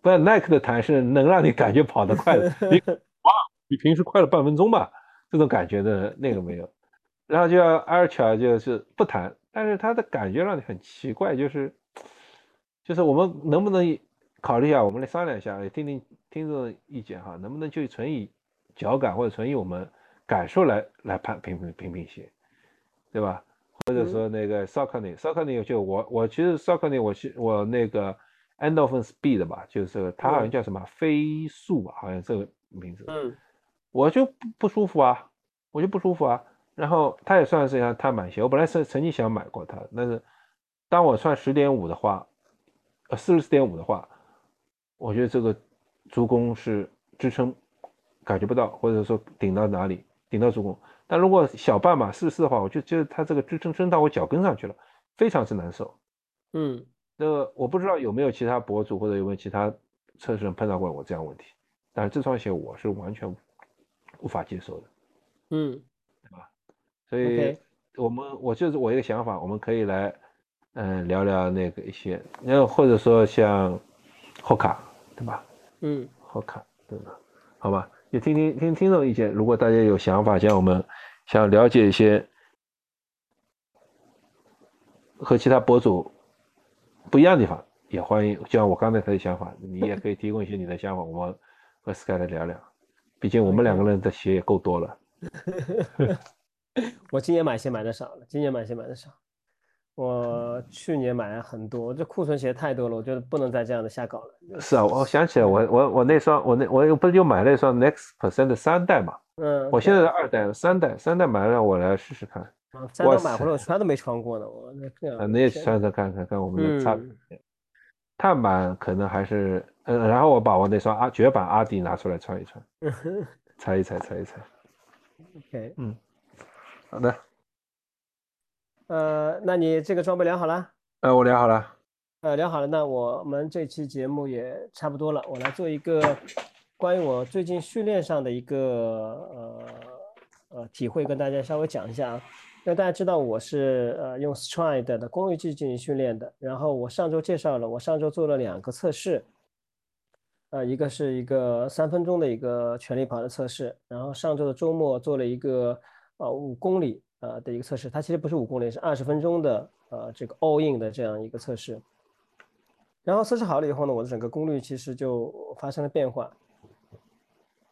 不然耐克的弹是能让你感觉跑得快的，你哇比平时快了半分钟吧，这种感觉的那个没有。然后就要 Ultra 就是不弹，但是它的感觉让你很奇怪，就是就是我们能不能考虑一下，我们来商量一下，也听听听众的意见哈，能不能就纯以脚感或者纯以我们感受来来判评评评评鞋，对吧？或者说那个 Saucony，Saucony 就我我其实 Saucony 我是我那个 Endorphin Speed 吧，就是它好像叫什么飞速吧，好像这个名字，嗯我就不不舒服啊，我就不舒服啊。然后它也算是一双碳板鞋，我本来是曾经想买过它，但是当我穿十点五的话，呃四十四点五的话，我觉得这个足弓是支撑感觉不到，或者说顶到哪里，顶到足弓。但如果小半码四十四的话，我就觉得它这个支撑撑到我脚跟上去了，非常之难受。嗯那我不知道有没有其他博主或者有没有其他测试人碰到过我这样的问题，但是这双鞋我是完全无法接受的。嗯对吧所以我们我就是我一个想法，我们可以来嗯、聊聊那个一些，然后或者说像后卡对吧？嗯后卡对吧？好吧，也听听听听众意见。如果大家有想法，像我们想了解一些和其他博主不一样的地方，也欢迎。就像我刚才的想法，你也可以提供一些你的想法，我们和 Sky 来聊聊。毕竟我们两个人的鞋也够多了。我今年买鞋买的少了，今年买鞋买的少。我去年买了很多，这库存鞋太多了，我觉得不能再这样的瞎搞了。是啊，我想起来，我我我那双我那我又不是又买了一双 Next Percent 的三代嘛，嗯，我现在是二代，三代三代买了，让我来试试看，嗯三哇塞刀买回来我穿都没穿过呢，我那这样啊，你也穿穿看看看我们的差别嗯。碳板可能还是，嗯，然后我把我那双阿绝版阿迪拿出来穿一穿，猜一猜，猜一猜。OK，嗯好的，呃，那你这个装备量好了？呃，我量好了。呃，聊好了，那我们这期节目也差不多了，我来做一个关于我最近训练上的一个呃呃体会，跟大家稍微讲一下啊。那大家知道我是呃用 Stride 的功率计进行训练的，然后我上周介绍了，我上周做了两个测试，呃，一个是一个三分钟的一个全力跑的测试，然后上周的周末做了一个呃五公里呃的一个测试，它其实不是五公里，是二十分钟的呃这个 all in 的这样一个测试。然后测试好了以后呢，我的整个功率其实就发生了变化。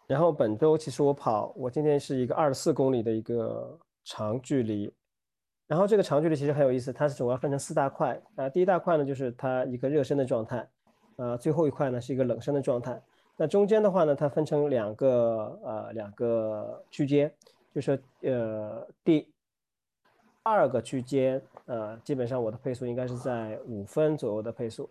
然后本周其实我跑，我今天是一个二十四公里的一个长距离。然后这个长距离其实很有意思，它是主要分成四大块啊、第一大块呢就是它一个热身的状态，呃，最后一块呢是一个冷身的状态。那中间的话呢，它分成两个呃两个区间，就是呃第二个区间，呃，基本上我的配速应该是在五分左右的配速。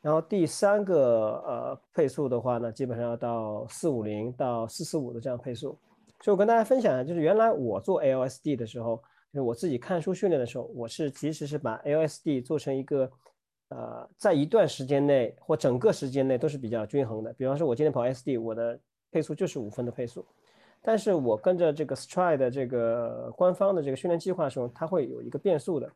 然后第三个呃配速的话呢，基本上要到四五零到四四五的这样配速。就我跟大家分享一下，就是原来我做 LSD 的时候，就是我自己看书训练的时候，我是其实是把 LSD 做成一个呃在一段时间内或整个时间内都是比较均衡的。比方说，我今天跑 SD，我的配速就是五分的配速。但是我跟着这个 Stride 的这个官方的这个训练计划的时候，它会有一个变速的，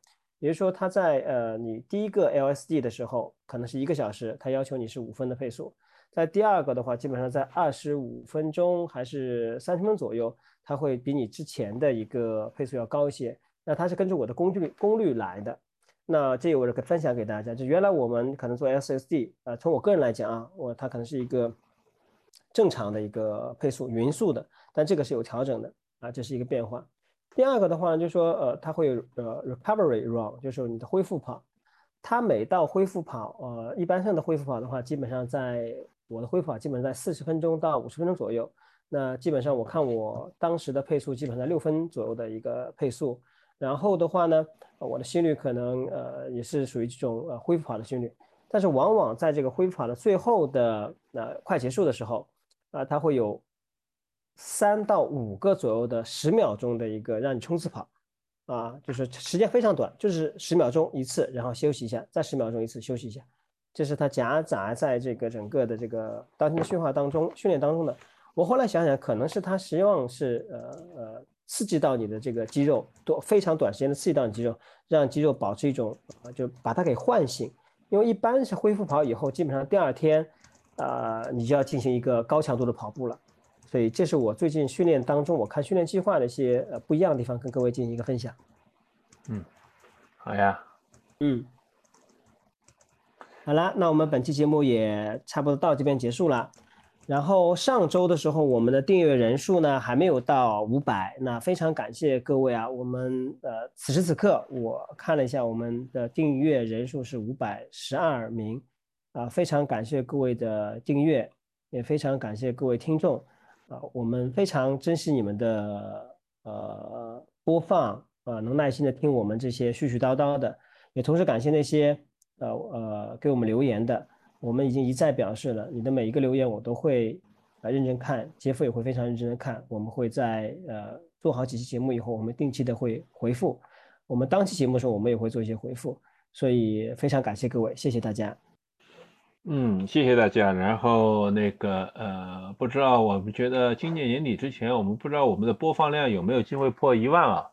也就是说，它在呃你第一个 LSD 的时候，可能是一个小时，它要求你是五分的配速；在第二个的话，基本上在二十五分钟还是三十分钟左右，它会比你之前的一个配速要高一些。那它是根据我的功率功率来的。那这个我可分享给大家，就原来我们可能做 SSD，呃，从我个人来讲啊，我它可能是一个正常的一个配速，匀速的。但这个是有调整的啊，这是一个变化。第二个的话，就是说呃，它会有呃 recovery run，就是你的恢复跑。它每到恢复跑，呃，一般上的恢复跑的话，基本上在我的恢复跑基本上在四十分钟到五十分钟左右。那基本上我看我当时的配速基本上在六分左右的一个配速。然后的话呢，我的心率可能呃也是属于这种呃恢复跑的心率。但是往往在这个恢复跑的最后的呃快结束的时候，啊，它会有三到五个左右的十秒钟的一个让你冲刺跑。啊，就是时间非常短，就是十秒钟一次，然后休息一下，再十秒钟一次休息一下，这是它夹杂在这个整个的这个当天的训话当中、训练当中的。我后来想想，可能是它希望是呃呃刺激到你的这个肌肉，多非常短时间的刺激到你肌肉，让肌肉保持一种呃，就把它给唤醒。因为一般是恢复跑以后，基本上第二天，呃，你就要进行一个高强度的跑步了。所以这是我最近训练当中，我看训练计划的一些呃不一样的地方，跟各位进行一个分享。嗯，好呀。嗯，好了，那我们本期节目也差不多到这边结束了。然后上周的时候，我们的订阅人数呢还没有到五百，那非常感谢各位啊。我们呃此时此刻我看了一下，我们的订阅人数是五百十二名，啊，非常感谢各位的订阅，也非常感谢各位听众。啊，我们非常珍惜你们的呃播放啊，能耐心的听我们这些絮絮叨叨的，也同时感谢那些呃呃给我们留言的，我们已经一再表示了，你的每一个留言我都会啊认真看，杰夫也会非常认真的看，我们会在呃做好几期节目以后，我们定期的会回复，我们当期节目的时候我们也会做一些回复，所以非常感谢各位，谢谢大家。嗯，谢谢大家。然后那个呃，不知道我们觉得今年年底之前，我们不知道我们的播放量有没有机会破一万啊？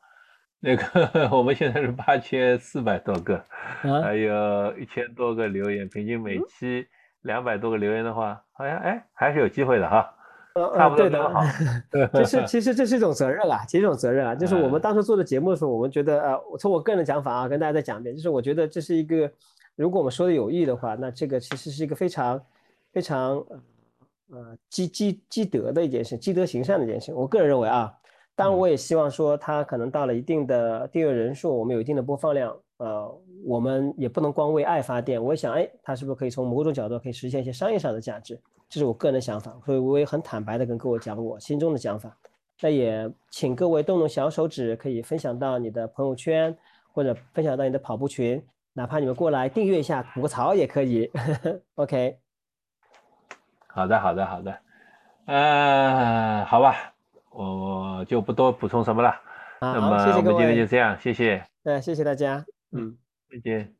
那个 我们现在是八千四百多个，还有一千多个留言，平均每期两百多个留言的话，好像哎还是有机会的哈。呃差不多的好。其实其实这是一种责任啊，其实一种责任啊，就是我们当时做的节目的时候，我们觉得呃，从我个人的讲法啊，跟大家再讲一遍，就是我觉得这是一个。如果我们说的有意的话，那这个其实是一个非常、非常呃积积积德的一件事，积德行善的一件事。我个人认为啊，当然我也希望说，它可能到了一定的订阅人数，我们有一定的播放量，呃，我们也不能光为爱发电。我想，哎，它是不是可以从某种角度可以实现一些商业上的价值？这是我个人的想法，所以我也很坦白的跟各位讲我心中的想法。那也请各位动动小手指，可以分享到你的朋友圈，或者分享到你的跑步群。哪怕你们过来订阅一下，吐个槽也可以。OK，好的，好的，好的。嗯，好吧，我就不多补充什么了。那么我们今天就这样，谢谢。对，谢谢大家。嗯，再见。